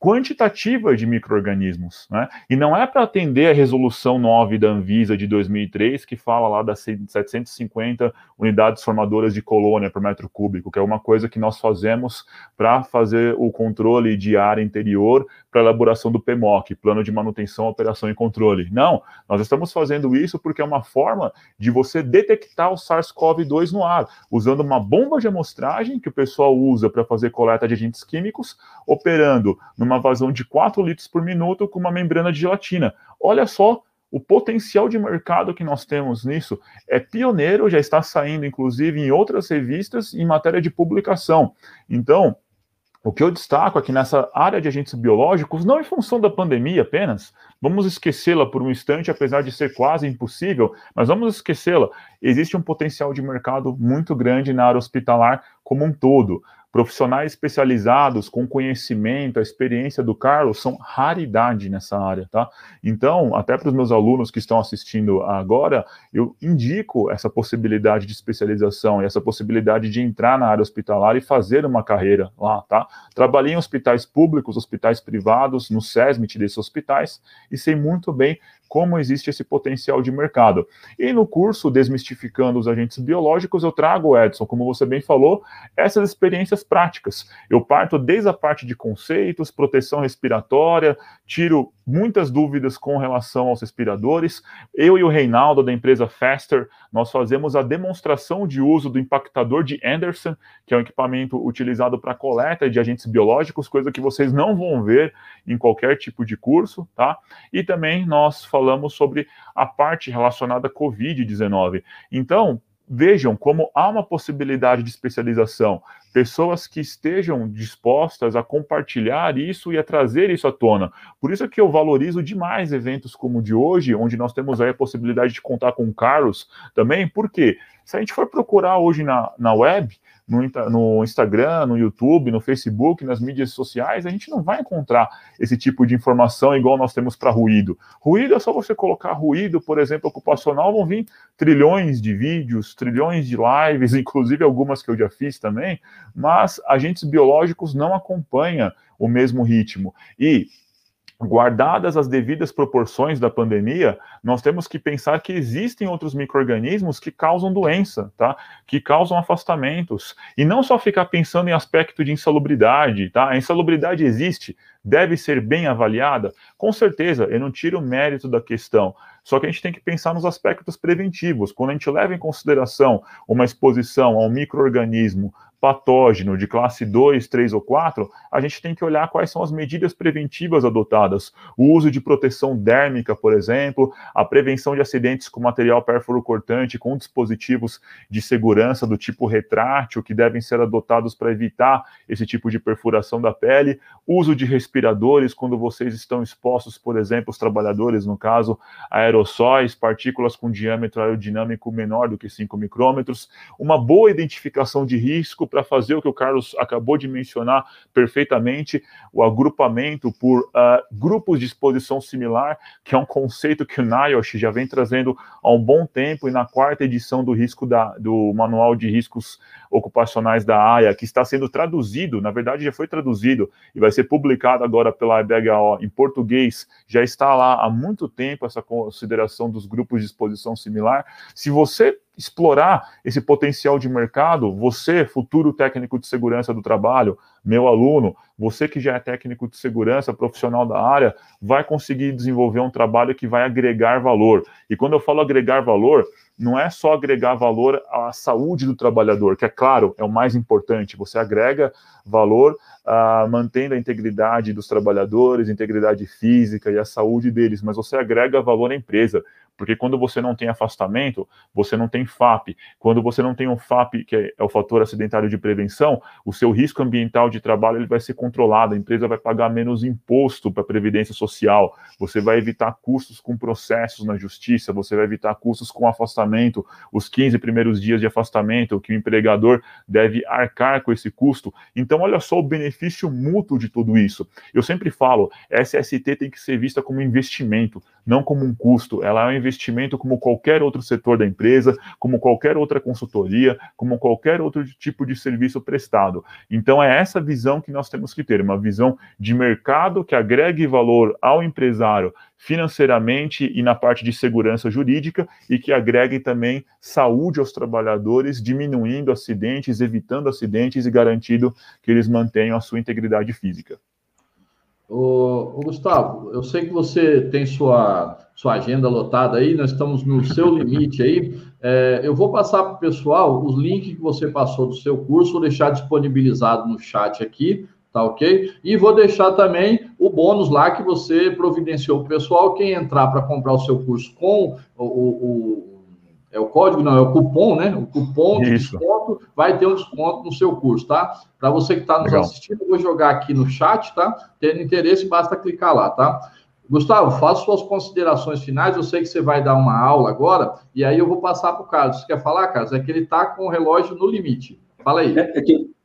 quantitativa de micro-organismos, né? E não é para atender a resolução 9 da Anvisa de 2003, que fala lá das 750 unidades formadoras de colônia por metro cúbico, que é uma coisa que nós fazemos para fazer o controle de área interior para elaboração do PMOC, Plano de Manutenção, Operação e Controle. Não, nós estamos fazendo isso porque é uma forma de você detectar o SARS-CoV-2 no ar, usando uma bomba de amostragem que o pessoal usa para fazer coleta de agentes químicos, operando numa uma vazão de 4 litros por minuto com uma membrana de gelatina. Olha só o potencial de mercado que nós temos nisso. É pioneiro, já está saindo, inclusive, em outras revistas em matéria de publicação. Então, o que eu destaco aqui nessa área de agentes biológicos, não em função da pandemia apenas, vamos esquecê-la por um instante, apesar de ser quase impossível, mas vamos esquecê-la. Existe um potencial de mercado muito grande na área hospitalar como um todo profissionais especializados com conhecimento, a experiência do Carlos são raridade nessa área, tá? Então, até para os meus alunos que estão assistindo agora, eu indico essa possibilidade de especialização e essa possibilidade de entrar na área hospitalar e fazer uma carreira lá, tá? Trabalhei em hospitais públicos, hospitais privados, no SESMIT desses hospitais e sei muito bem como existe esse potencial de mercado. E no curso Desmistificando os Agentes Biológicos, eu trago, Edson, como você bem falou, essas experiências práticas. Eu parto desde a parte de conceitos, proteção respiratória, tiro muitas dúvidas com relação aos respiradores. Eu e o Reinaldo, da empresa Faster, nós fazemos a demonstração de uso do impactador de Anderson, que é um equipamento utilizado para coleta de agentes biológicos, coisa que vocês não vão ver em qualquer tipo de curso, tá? E também nós falamos sobre a parte relacionada à Covid-19. Então, vejam como há uma possibilidade de especialização, pessoas que estejam dispostas a compartilhar isso e a trazer isso à tona. Por isso é que eu valorizo demais eventos como o de hoje, onde nós temos aí a possibilidade de contar com o Carlos também, porque se a gente for procurar hoje na, na web, no, no Instagram, no YouTube, no Facebook, nas mídias sociais, a gente não vai encontrar esse tipo de informação igual nós temos para ruído. Ruído é só você colocar ruído, por exemplo, ocupacional, vão vir trilhões de vídeos, trilhões de lives, inclusive algumas que eu já fiz também, mas agentes biológicos não acompanham o mesmo ritmo. E guardadas as devidas proporções da pandemia, nós temos que pensar que existem outros micro-organismos que causam doença, tá? Que causam afastamentos. E não só ficar pensando em aspecto de insalubridade, tá? A insalubridade existe, deve ser bem avaliada? Com certeza, eu não tiro o mérito da questão. Só que a gente tem que pensar nos aspectos preventivos. Quando a gente leva em consideração uma exposição a um microorganismo patógeno de classe 2, 3 ou 4, a gente tem que olhar quais são as medidas preventivas adotadas. O uso de proteção dérmica, por exemplo, a prevenção de acidentes com material pérfuro cortante, com dispositivos de segurança do tipo retrátil, que devem ser adotados para evitar esse tipo de perfuração da pele, uso de respiradores quando vocês estão expostos, por exemplo, os trabalhadores, no caso, aerossóis, partículas com diâmetro aerodinâmico menor do que 5 micrômetros, uma boa identificação de risco para fazer o que o Carlos acabou de mencionar perfeitamente, o agrupamento por uh, grupos de exposição similar, que é um conceito que o NIOSH já vem trazendo há um bom tempo, e na quarta edição do risco da, do Manual de Riscos Ocupacionais da AIA, que está sendo traduzido, na verdade já foi traduzido, e vai ser publicado agora pela IBHO em português, já está lá há muito tempo essa consideração dos grupos de exposição similar. Se você explorar esse potencial de mercado, você, futuro técnico de segurança do trabalho, meu aluno, você que já é técnico de segurança, profissional da área, vai conseguir desenvolver um trabalho que vai agregar valor. E quando eu falo agregar valor, não é só agregar valor à saúde do trabalhador, que é claro, é o mais importante. Você agrega valor uh, mantendo a integridade dos trabalhadores, integridade física e a saúde deles, mas você agrega valor à empresa. Porque quando você não tem afastamento, você não tem FAP. Quando você não tem um FAP, que é o fator acidentário de prevenção, o seu risco ambiental de trabalho ele vai ser controlado, a empresa vai pagar menos imposto para a previdência social, você vai evitar custos com processos na justiça, você vai evitar custos com afastamento, os 15 primeiros dias de afastamento, que o empregador deve arcar com esse custo. Então, olha só o benefício mútuo de tudo isso. Eu sempre falo, SST tem que ser vista como investimento, não como um custo. Ela é um investimento investimento como qualquer outro setor da empresa, como qualquer outra consultoria, como qualquer outro tipo de serviço prestado. Então é essa visão que nós temos que ter, uma visão de mercado que agregue valor ao empresário financeiramente e na parte de segurança jurídica e que agregue também saúde aos trabalhadores, diminuindo acidentes, evitando acidentes e garantindo que eles mantenham a sua integridade física. Ô, Gustavo, eu sei que você tem sua, sua agenda lotada aí, nós estamos no seu limite aí. É, eu vou passar para o pessoal os links que você passou do seu curso, vou deixar disponibilizado no chat aqui, tá ok? E vou deixar também o bônus lá que você providenciou para o pessoal. Quem entrar para comprar o seu curso com o, o é o código, não, é o cupom, né? O cupom de Isso. desconto vai ter um desconto no seu curso, tá? Para você que está nos Legal. assistindo, eu vou jogar aqui no chat, tá? Tendo interesse, basta clicar lá, tá? Gustavo, faça suas considerações finais. Eu sei que você vai dar uma aula agora, e aí eu vou passar para o Carlos. Você quer falar, Carlos? É que ele está com o relógio no limite. Fala aí. É, é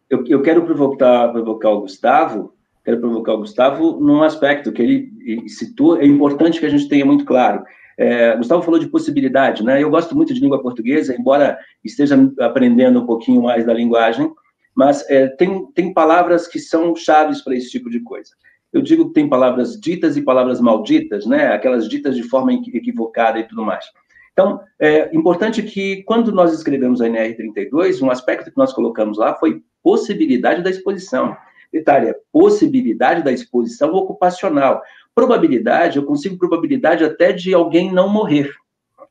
eu, eu, quero provocar, provocar o Gustavo, quero provocar o Gustavo num aspecto que ele citou, é importante que a gente tenha muito claro. É, Gustavo falou de possibilidade, né? Eu gosto muito de língua portuguesa, embora esteja aprendendo um pouquinho mais da linguagem, mas é, tem, tem palavras que são chaves para esse tipo de coisa. Eu digo que tem palavras ditas e palavras malditas, né? Aquelas ditas de forma equivocada e tudo mais. Então, é importante que, quando nós escrevemos a NR32, um aspecto que nós colocamos lá foi possibilidade da exposição. Detalhe, possibilidade da exposição ocupacional. Probabilidade, eu consigo probabilidade até de alguém não morrer.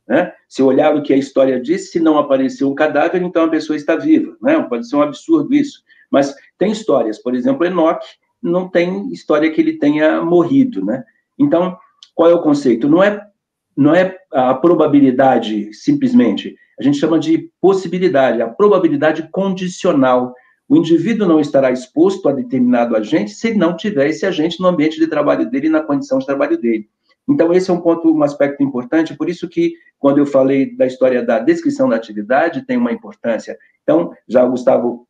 Né? Se olhar o que a história diz, se não apareceu um cadáver, então a pessoa está viva. Né? Pode ser um absurdo isso. Mas tem histórias, por exemplo, Enoque não tem história que ele tenha morrido. Né? Então, qual é o conceito? Não é, não é a probabilidade simplesmente, a gente chama de possibilidade, a probabilidade condicional o indivíduo não estará exposto a determinado agente se não tiver esse agente no ambiente de trabalho dele e na condição de trabalho dele. Então, esse é um ponto, um aspecto importante, por isso que, quando eu falei da história da descrição da atividade, tem uma importância. Então, já o Gustavo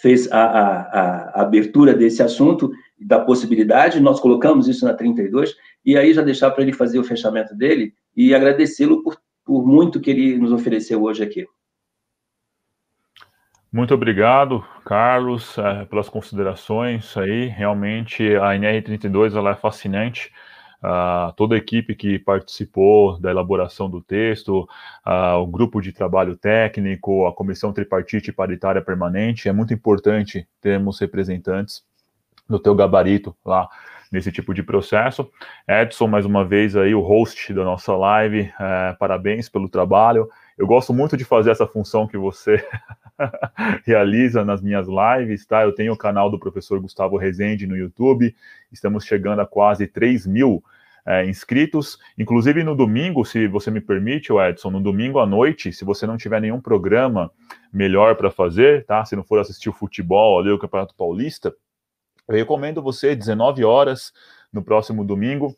fez a, a, a abertura desse assunto, da possibilidade, nós colocamos isso na 32, e aí já deixar para ele fazer o fechamento dele e agradecê-lo por, por muito que ele nos ofereceu hoje aqui. Muito obrigado, Carlos, é, pelas considerações aí. Realmente a NR32 ela é fascinante. Uh, toda a equipe que participou da elaboração do texto, uh, o grupo de trabalho técnico, a comissão tripartite paritária permanente, é muito importante termos representantes do teu gabarito lá nesse tipo de processo. Edson, mais uma vez aí, o host da nossa live, uh, parabéns pelo trabalho. Eu gosto muito de fazer essa função que você realiza nas minhas lives, tá? Eu tenho o canal do professor Gustavo Rezende no YouTube, estamos chegando a quase 3 mil é, inscritos. Inclusive no domingo, se você me permite, Edson, no domingo à noite, se você não tiver nenhum programa melhor para fazer, tá? Se não for assistir o futebol ali, o Campeonato Paulista, eu recomendo você, 19 horas, no próximo domingo,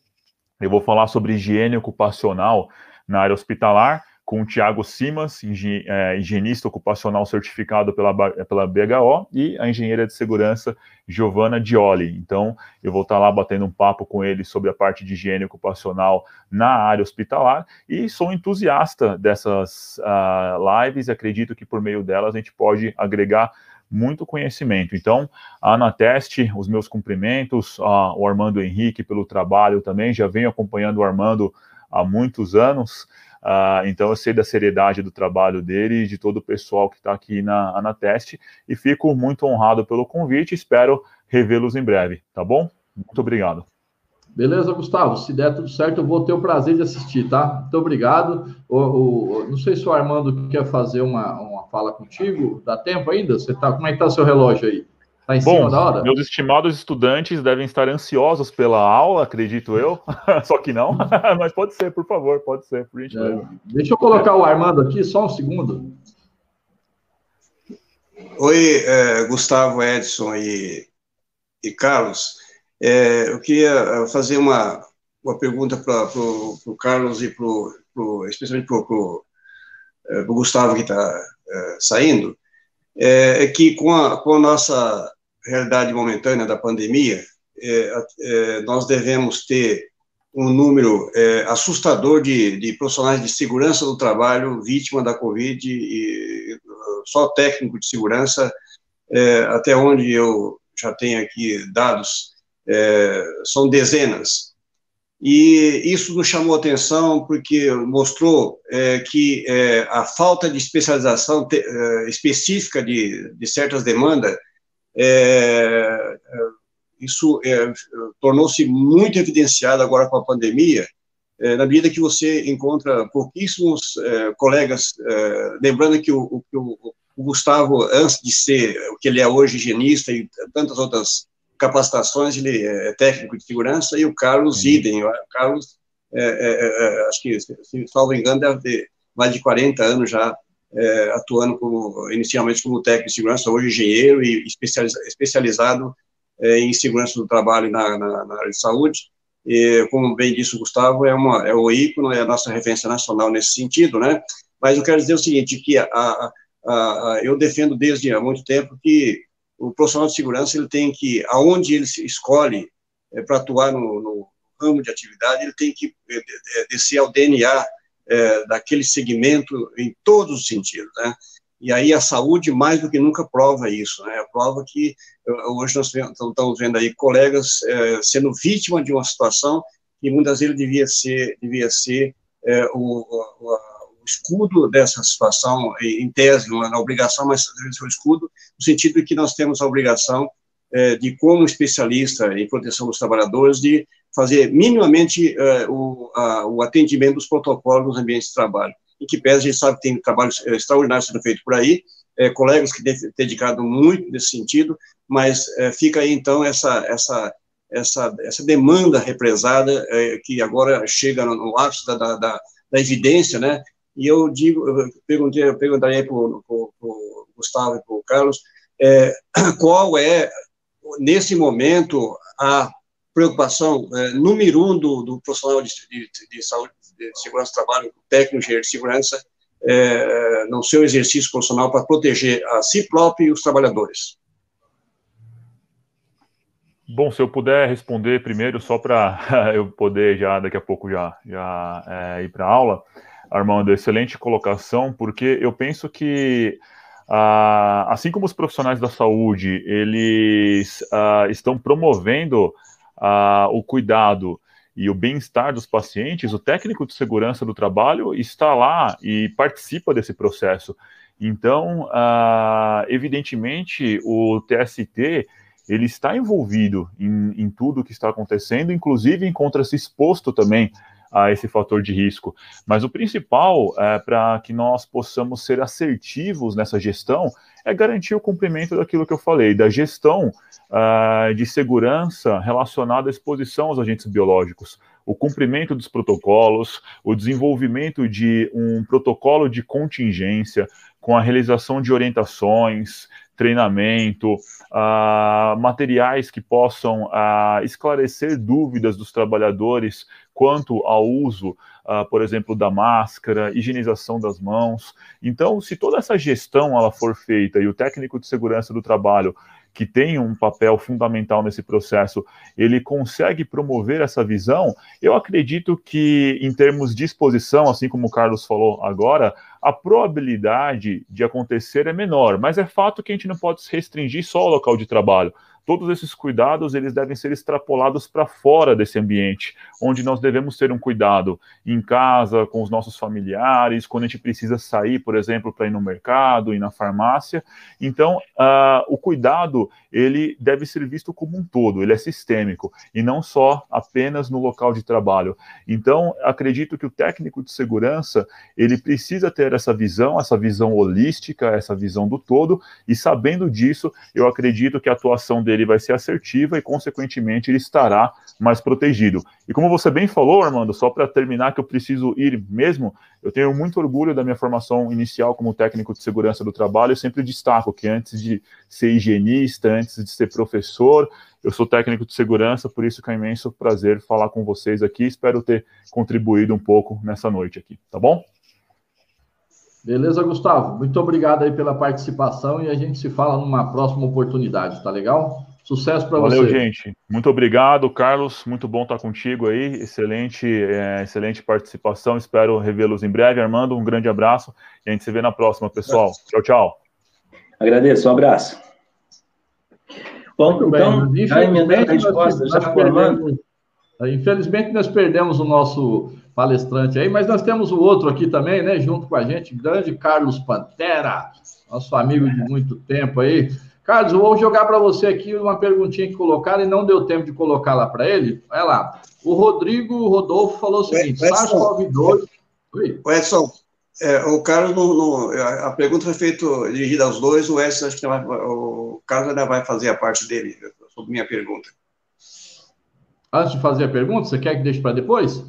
eu vou falar sobre higiene ocupacional na área hospitalar com o Tiago Simas, é, higienista ocupacional certificado pela, pela BHO, e a engenheira de segurança Giovana Dioli. Então, eu vou estar lá batendo um papo com ele sobre a parte de higiene ocupacional na área hospitalar, e sou entusiasta dessas uh, lives, e acredito que por meio delas a gente pode agregar muito conhecimento. Então, a Anateste, os meus cumprimentos, uh, o Armando Henrique pelo trabalho também, já venho acompanhando o Armando há muitos anos, Uh, então eu sei da seriedade do trabalho dele e de todo o pessoal que está aqui na Anateste e fico muito honrado pelo convite. Espero revê-los em breve, tá bom? Muito obrigado. Beleza, Gustavo. Se der tudo certo, eu vou ter o prazer de assistir, tá? Muito obrigado. O, o, não sei se o Armando quer fazer uma, uma fala contigo. Dá tempo ainda? Você tá, como é que tá seu relógio aí? Tá em Bom, cima da hora? Meus estimados estudantes devem estar ansiosos pela aula, acredito eu. só que não. Mas pode ser, por favor, pode ser, por É. Deixa eu colocar o Armando aqui, só um segundo. Oi, é, Gustavo, Edson e, e Carlos. É, eu queria é, fazer uma, uma pergunta para o Carlos e pro, pro, especialmente para o é, Gustavo que está é, saindo. É, é, que com a, com a nossa realidade momentânea da pandemia, é, é, nós devemos ter um número é, assustador de, de, profissionais de segurança do trabalho vítima da Covid e só técnico de segurança, é, até onde eu já tenho aqui dados, é, são dezenas. E isso nos chamou atenção porque mostrou é, que a falta de especialização te, específica de, de certas demandas é, é, isso é, tornou-se muito evidenciado agora com a pandemia, é, na medida que você encontra pouquíssimos é, colegas, é, lembrando que o, o, o, Gustavo, antes de ser o que ele é hoje, higienista e tantas outras capacitações, ele é técnico de segurança, e o Carlos idem, o Carlos, acho que, se salvo engano, deve ter mais de 40 anos já é, atuando como, inicialmente como técnico de segurança, hoje engenheiro e especializado é, em segurança do trabalho na, na, na, área de saúde. E, como bem disse o Gustavo, é, uma, é o ícone, é a nossa referência nacional nesse sentido, né? Mas eu quero dizer o seguinte, que a, a, a, eu defendo desde há muito tempo que o profissional de segurança, ele tem que, aonde ele escolhe é, para atuar no, no ramo de atividade, ele tem que é, é, descer ao DNA é, daquele segmento em todos os sentidos, né? E aí a saúde mais do que nunca prova isso, né? Prova que hoje nós estamos vendo aí colegas é, sendo vítima de uma situação que muitas vezes devia ser devia ser é, o, o, o, escudo dessa situação em tese, não é obrigação, mas o escudo no sentido de que nós temos a obrigação é, de como especialista em proteção dos trabalhadores de fazer minimamente uh, o, o atendimento dos protocolos nos ambientes de trabalho. Em que pese a gente sabe que tem trabalhos uh, extraordinários sendo feitos por aí, uh, colegas que têm dedicado muito nesse sentido, mas fica aí então essa essa essa essa demanda represada que agora chega no, no ápice da, da, da, da, evidência, né? E eu digo, eu perguntei, eu perguntaria para o Gustavo e para o Carlos, qual é nesse momento a preocupação é, número um do, do profissional de, de, de, saúde, de segurança do trabalho, técnico engenheiro de segurança, é, no seu exercício profissional para proteger a si próprio e os trabalhadores? Bom, se eu puder responder primeiro, só para eu poder já daqui a pouco já, já é, ir para a aula, Armando, excelente colocação, porque eu penso que ah, assim como os profissionais da saúde eles ah, estão promovendo o cuidado e o bem-estar dos pacientes, o técnico de segurança do trabalho está lá e participa desse processo. Então, ah, evidentemente, o TST ele está envolvido em, em tudo que está acontecendo, inclusive encontra-se exposto também a esse fator de risco. Mas o principal é para que nós possamos ser assertivos nessa gestão é garantir o cumprimento daquilo que eu falei, da gestão uh, de segurança relacionada à exposição aos agentes biológicos, o cumprimento dos protocolos, o desenvolvimento de um protocolo de contingência, com a realização de orientações, treinamento, uh, materiais que possam uh, esclarecer dúvidas dos trabalhadores quanto ao uso, uh, por exemplo, da máscara, higienização das mãos. Então, se toda essa gestão ela for feita e o técnico de segurança do trabalho que tem um papel fundamental nesse processo, ele consegue promover essa visão, eu acredito que, em termos de exposição, assim como o Carlos falou agora, a probabilidade de acontecer é menor, mas é fato que a gente não pode se restringir só ao local de trabalho todos esses cuidados eles devem ser extrapolados para fora desse ambiente, onde nós devemos ter um cuidado em casa, com os nossos familiares, quando a gente precisa sair, por exemplo, para ir no mercado, ir na farmácia. Então, uh, o cuidado ele deve ser visto como um todo, ele é sistêmico e não só apenas no local de trabalho. Então, acredito que o técnico de segurança ele precisa ter essa visão, essa visão holística, essa visão do todo e sabendo disso, eu acredito que a atuação dele dele vai ser assertiva e, consequentemente, ele estará mais protegido. E como você bem falou, Armando, só para terminar, que eu preciso ir mesmo, eu tenho muito orgulho da minha formação inicial como técnico de segurança do trabalho. Eu sempre destaco que antes de ser higienista, antes de ser professor, eu sou técnico de segurança, por isso que é um imenso prazer falar com vocês aqui. Espero ter contribuído um pouco nessa noite aqui, tá bom? Beleza, Gustavo? Muito obrigado aí pela participação e a gente se fala numa próxima oportunidade, tá legal? Sucesso para você. Valeu, gente. Muito obrigado, Carlos. Muito bom estar contigo aí. Excelente, é, excelente participação. Espero revê-los em breve. Armando, um grande abraço e a gente se vê na próxima, pessoal. Tchau, tchau. Agradeço, um abraço. Bom, Muito então, bem. já emendando a resposta, já formando. Infelizmente, nós perdemos o nosso palestrante aí, mas nós temos o outro aqui também, né, junto com a gente, grande Carlos Pantera, nosso amigo de muito tempo aí. Carlos, vou jogar para você aqui uma perguntinha que colocaram e não deu tempo de colocar lá para ele. Olha lá. O Rodrigo Rodolfo falou o seguinte: SARS-CoV-2. O Edson, é, o Carlos, não, não, a pergunta foi feita dirigida aos dois, o Edson, acho que vai, o Carlos ainda vai fazer a parte dele, sobre minha pergunta. Antes de fazer a pergunta, você quer que deixe para depois?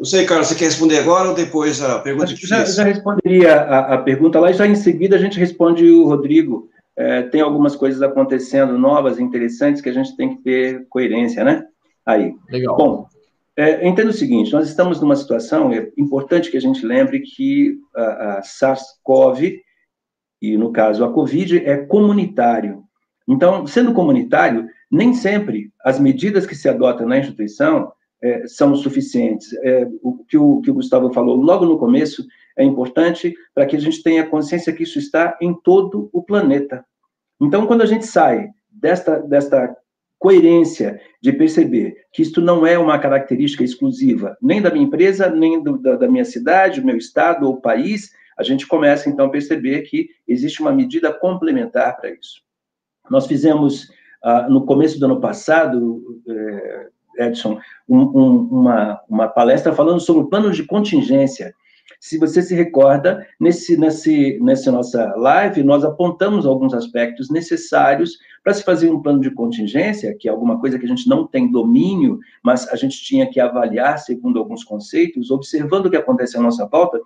Não sei, Carlos, você quer responder agora ou depois a pergunta que já, já responderia a, a, pergunta lá e já em seguida a gente responde o Rodrigo. É, tem algumas coisas acontecendo novas, interessantes, que a gente tem que ter coerência, né? Aí. Legal. Bom, é, entendo o seguinte: nós estamos numa situação, é importante que a gente lembre que a, a SARS-CoV, e no caso a Covid, é comunitário. Então, sendo comunitário, nem sempre as medidas que se adotam na instituição é, são suficientes. É, o, que o que o Gustavo falou logo no começo é importante para que a gente tenha consciência que isso está em todo o planeta. Então, quando a gente sai desta, desta coerência de perceber que isto não é uma característica exclusiva nem da minha empresa, nem do, da, da minha cidade, do meu estado ou país, a gente começa então a perceber que existe uma medida complementar para isso. Nós fizemos, ah, no começo do ano passado, eh, Edson, um, um, uma, uma palestra falando sobre o plano de contingência. Se você se recorda, nesse, nesse, nessa nossa live, nós apontamos alguns aspectos necessários para se fazer um plano de contingência, que é alguma coisa que a gente não tem domínio, mas a gente tinha que avaliar segundo alguns conceitos, observando o que acontece à nossa volta,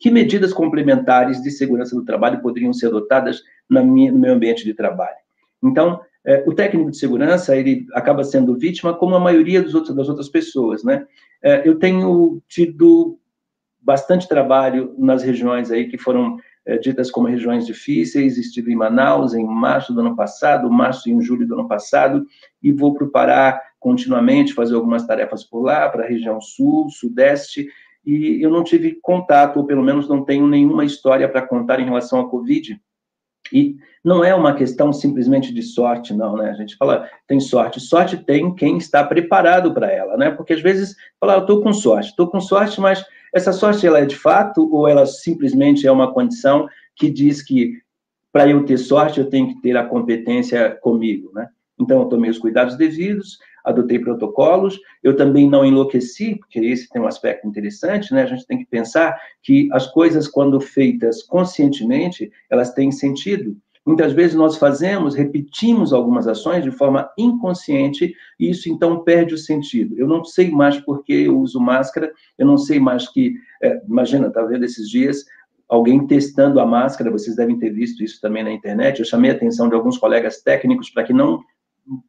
que medidas complementares de segurança do trabalho poderiam ser adotadas minha, no meu ambiente de trabalho. Então, é, o técnico de segurança ele acaba sendo vítima, como a maioria dos outros, das outras pessoas, né? É, eu tenho tido bastante trabalho nas regiões aí que foram é, ditas como regiões difíceis. Estive em Manaus em março do ano passado, março e julho do ano passado, e vou para o Pará continuamente fazer algumas tarefas por lá, para a região sul, sudeste, e eu não tive contato, ou pelo menos não tenho nenhuma história para contar em relação à Covid e não é uma questão simplesmente de sorte, não, né? A gente fala, tem sorte. Sorte tem quem está preparado para ela, né? Porque às vezes fala, eu estou com sorte, estou com sorte, mas essa sorte ela é de fato ou ela simplesmente é uma condição que diz que para eu ter sorte eu tenho que ter a competência comigo, né? Então eu tomei os cuidados devidos, adotei protocolos, eu também não enlouqueci, porque esse tem um aspecto interessante, né? A gente tem que pensar que as coisas, quando feitas conscientemente, elas têm sentido. Muitas vezes nós fazemos, repetimos algumas ações de forma inconsciente, e isso então perde o sentido. Eu não sei mais por que eu uso máscara, eu não sei mais que. É, imagina, tá vendo esses dias alguém testando a máscara, vocês devem ter visto isso também na internet. Eu chamei a atenção de alguns colegas técnicos para que não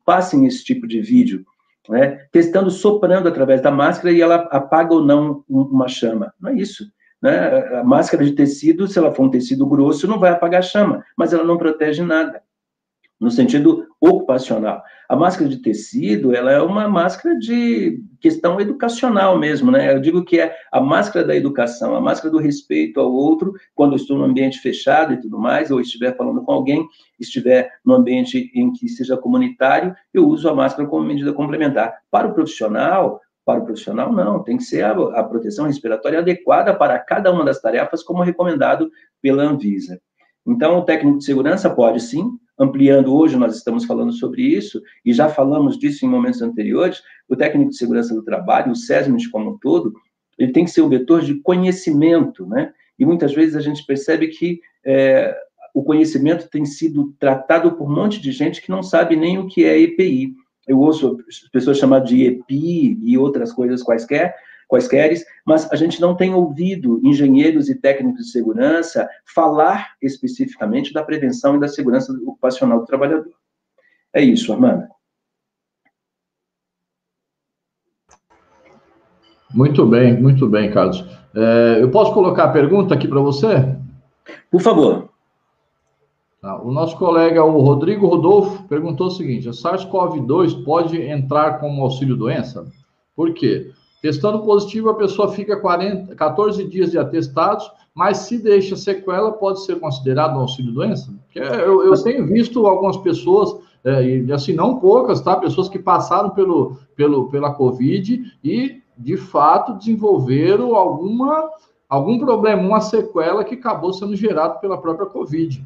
passem esse tipo de vídeo, né? testando soprando através da máscara e ela apaga ou não uma chama. Não é isso. Né? A máscara de tecido, se ela for um tecido grosso, não vai apagar a chama, mas ela não protege nada no sentido ocupacional. A máscara de tecido, ela é uma máscara de questão educacional mesmo, né? Eu digo que é a máscara da educação, a máscara do respeito ao outro, quando eu estou no ambiente fechado e tudo mais, ou estiver falando com alguém, estiver no ambiente em que seja comunitário, eu uso a máscara como medida complementar. Para o profissional, para o profissional, não, tem que ser a, a proteção respiratória adequada para cada uma das tarefas, como recomendado pela Anvisa. Então, o técnico de segurança pode sim ampliando hoje, nós estamos falando sobre isso, e já falamos disso em momentos anteriores, o técnico de segurança do trabalho, o SESMIT como um todo, ele tem que ser um vetor de conhecimento, né? E muitas vezes a gente percebe que é, o conhecimento tem sido tratado por um monte de gente que não sabe nem o que é EPI. Eu ouço pessoas chamar de EPI e outras coisas quaisquer, quaisqueres, mas a gente não tem ouvido engenheiros e técnicos de segurança falar especificamente da prevenção e da segurança ocupacional do trabalhador. É isso, Armanda. Muito bem, muito bem, Carlos. É, eu posso colocar a pergunta aqui para você? Por favor. Tá, o nosso colega, o Rodrigo Rodolfo, perguntou o seguinte: a SARS-CoV-2 pode entrar como auxílio-doença? Por quê? Testando positivo, a pessoa fica 40, 14 dias de atestados, mas se deixa sequela, pode ser considerado um auxílio-doença? Eu, eu tenho visto algumas pessoas, é, e assim, não poucas, tá? Pessoas que passaram pelo, pelo, pela Covid e, de fato, desenvolveram alguma, algum problema, uma sequela que acabou sendo gerado pela própria Covid.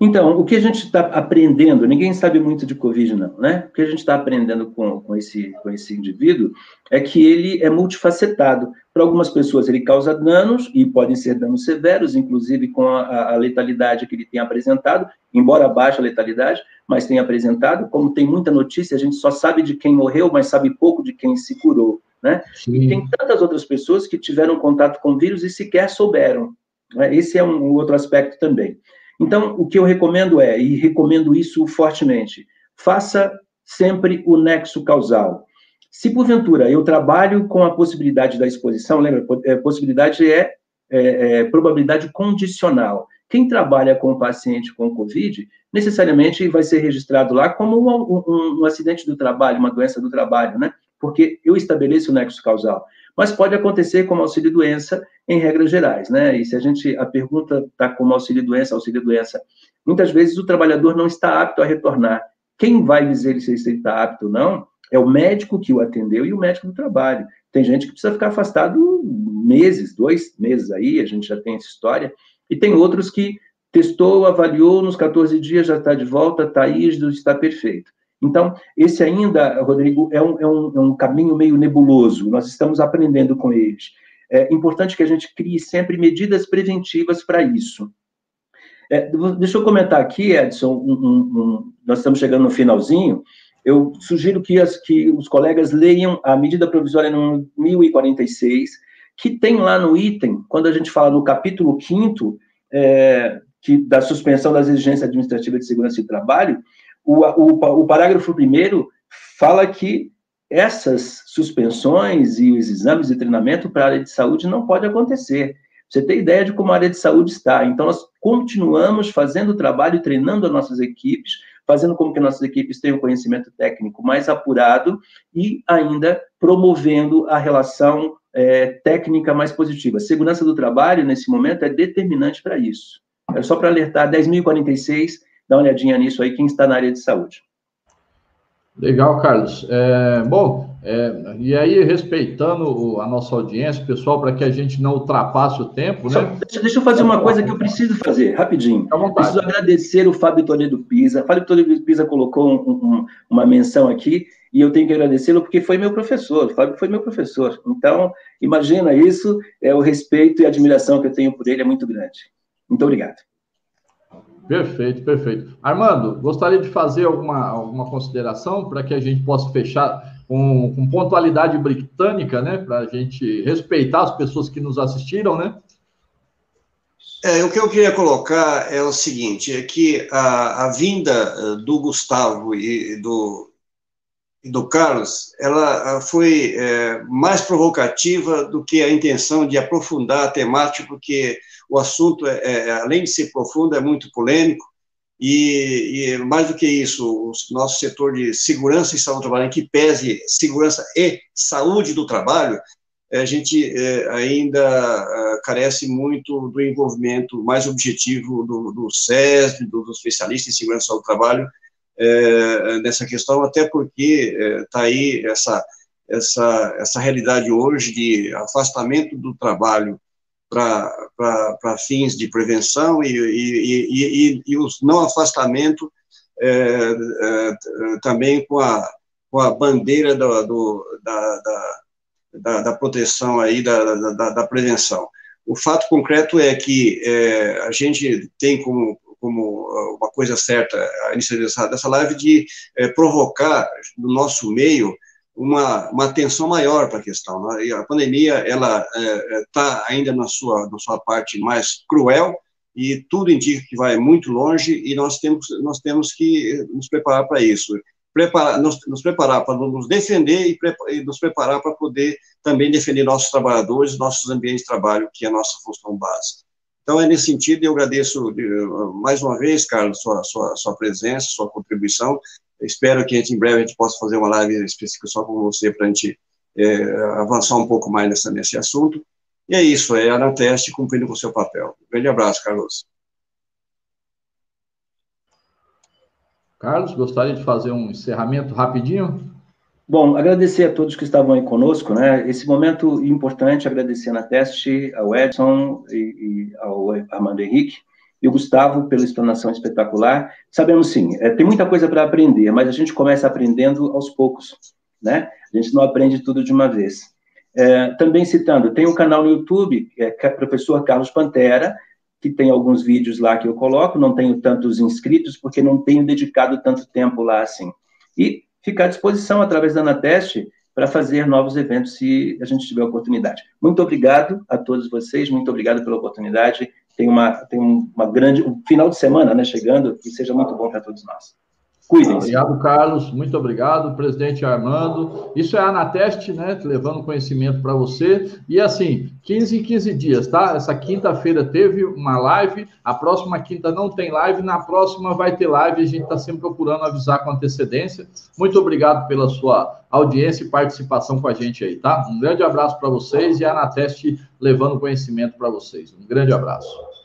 Então, o que a gente está aprendendo, ninguém sabe muito de Covid, não, né? O que a gente está aprendendo com, com, esse, com esse indivíduo é que ele é multifacetado. Para algumas pessoas, ele causa danos, e podem ser danos severos, inclusive com a, a letalidade que ele tem apresentado, embora baixa a letalidade, mas tem apresentado. Como tem muita notícia, a gente só sabe de quem morreu, mas sabe pouco de quem se curou, né? E tem tantas outras pessoas que tiveram contato com o vírus e sequer souberam. Né? Esse é um outro aspecto também. Então, o que eu recomendo é, e recomendo isso fortemente, faça sempre o nexo causal. Se porventura eu trabalho com a possibilidade da exposição, lembra, é, possibilidade é, é, é probabilidade condicional. Quem trabalha com o paciente com Covid, necessariamente vai ser registrado lá como um, um, um acidente do trabalho, uma doença do trabalho, né? Porque eu estabeleço o nexo causal mas pode acontecer como auxílio-doença em regras gerais, né? E se a gente, a pergunta está como auxílio-doença, auxílio-doença, muitas vezes o trabalhador não está apto a retornar. Quem vai dizer se ele está apto ou não é o médico que o atendeu e o médico do trabalho. Tem gente que precisa ficar afastado meses, dois meses aí, a gente já tem essa história, e tem outros que testou, avaliou, nos 14 dias já está de volta, está aí, está perfeito. Então, esse ainda, Rodrigo, é um, é, um, é um, caminho meio nebuloso, nós estamos aprendendo com eles. É importante que a gente crie sempre medidas preventivas para isso. É, deixa eu comentar aqui, Edson, um, nós estamos chegando no finalzinho, eu sugiro que, as, que os colegas leiam a medida provisória número 1046, que tem lá no item, quando a gente fala no capítulo 5 é, que, da suspensão das exigências administrativas de segurança de trabalho, o, o, o parágrafo primeiro fala que essas suspensões e os exames de treinamento para a área de saúde não pode acontecer. Você tem ideia de como a área de saúde está. Então, nós continuamos fazendo o trabalho, treinando as nossas equipes, fazendo com que nossas equipes tenham conhecimento técnico mais apurado e ainda promovendo a relação é, técnica mais positiva. Segurança do trabalho, nesse momento, é determinante para isso. É só para alertar, 10.046 dá uma olhadinha nisso aí, quem está na área de saúde. Legal, Carlos. É, bom, é, e aí, respeitando a nossa audiência, pessoal, para que a gente não ultrapasse o tempo, Só, né? Deixa, deixa, eu fazer uma coisa que eu preciso fazer, rapidinho. Preciso agradecer o Fábio Toledo Pisa. Fábio Toledo Pisa colocou um, um, uma menção aqui, e eu tenho que agradecê-lo porque foi meu professor, o Fábio foi meu professor. Então, imagina isso, é o respeito e a admiração que eu tenho por ele é muito grande. Muito obrigado. Perfeito, perfeito. Armando, gostaria de fazer alguma, alguma consideração para que a gente possa fechar com, com pontualidade britânica, né? Para a gente respeitar as pessoas que nos assistiram, né? É, o que eu queria colocar é o seguinte, é que a, a vinda eh, do Gustavo e do, do Carlos, ela foi é, mais provocativa do que a intenção de aprofundar a temática, porque o assunto, é, é além de ser profundo, é muito polêmico, e, e, mais do que isso, o nosso setor de segurança e saúde do trabalho, em que pese segurança e saúde do trabalho, a gente é, ainda é, carece muito do envolvimento mais objetivo do, do SESB, do, do em segurança do trabalho, é, nessa questão, até porque está é, aí essa, essa, essa realidade hoje de afastamento do trabalho para fins de prevenção e, e, e, e, os não afastamento é, é, também com a, com a bandeira do, do da, da, da, proteção aí, da, da, da, prevenção. O fato concreto é que é, a gente tem como, como uma coisa certa a iniciativa dessa, dessa live de é, provocar no nosso meio uma, uma atenção maior para a questão. Né? A pandemia ela está é, é tá ainda na sua, na sua parte mais cruel e tudo indica que vai muito longe e nós temos, nós temos que nos preparar para isso. Preparar, nos, nos preparar para nos defender e, e nos preparar para poder também defender nossos trabalhadores, nossos ambientes de trabalho, que é a nossa função básica. Então, é nesse sentido, eu agradeço mais uma vez, Carlos, sua, sua, sua presença, sua contribuição, Espero que gente, em breve a gente possa fazer uma live específica só com você para a gente é, avançar um pouco mais nessa, nesse assunto. E é isso, é a cumprindo com o seu papel. Um grande abraço, Carlos. Carlos, gostaria de fazer um encerramento rapidinho? Bom, agradecer a todos que estavam aí conosco, né? Esse momento importante, agradecer na teste ao Edson e, e ao Armando Henrique, e o Gustavo pela explanação espetacular. Sabemos sim, é, tem muita coisa para aprender, mas a gente começa aprendendo aos poucos, né? A gente não aprende tudo de uma vez. É, também citando, tem um canal no YouTube, é Professor Carlos Pantera, que tem alguns vídeos lá que eu coloco, não tenho tantos inscritos, porque não tenho dedicado tanto tempo lá assim. E ficar à disposição através da Anateste para fazer novos eventos se a gente tiver oportunidade. Muito obrigado a todos vocês, muito obrigado pela oportunidade tem uma, tem uma grande, um final de semana, né, chegando, que seja muito bom para todos nós. Cuidem-se. Obrigado, Carlos. Muito obrigado, presidente Armando. Isso é a Anateste, né? Levando conhecimento para você. E assim, 15 em 15 dias, tá? Essa quinta-feira teve uma live, a próxima quinta não tem live, na próxima vai ter live. A gente está sempre procurando avisar com antecedência. Muito obrigado pela sua audiência e participação com a gente aí, tá? Um grande abraço para vocês e a Anateste levando conhecimento para vocês. Um grande abraço.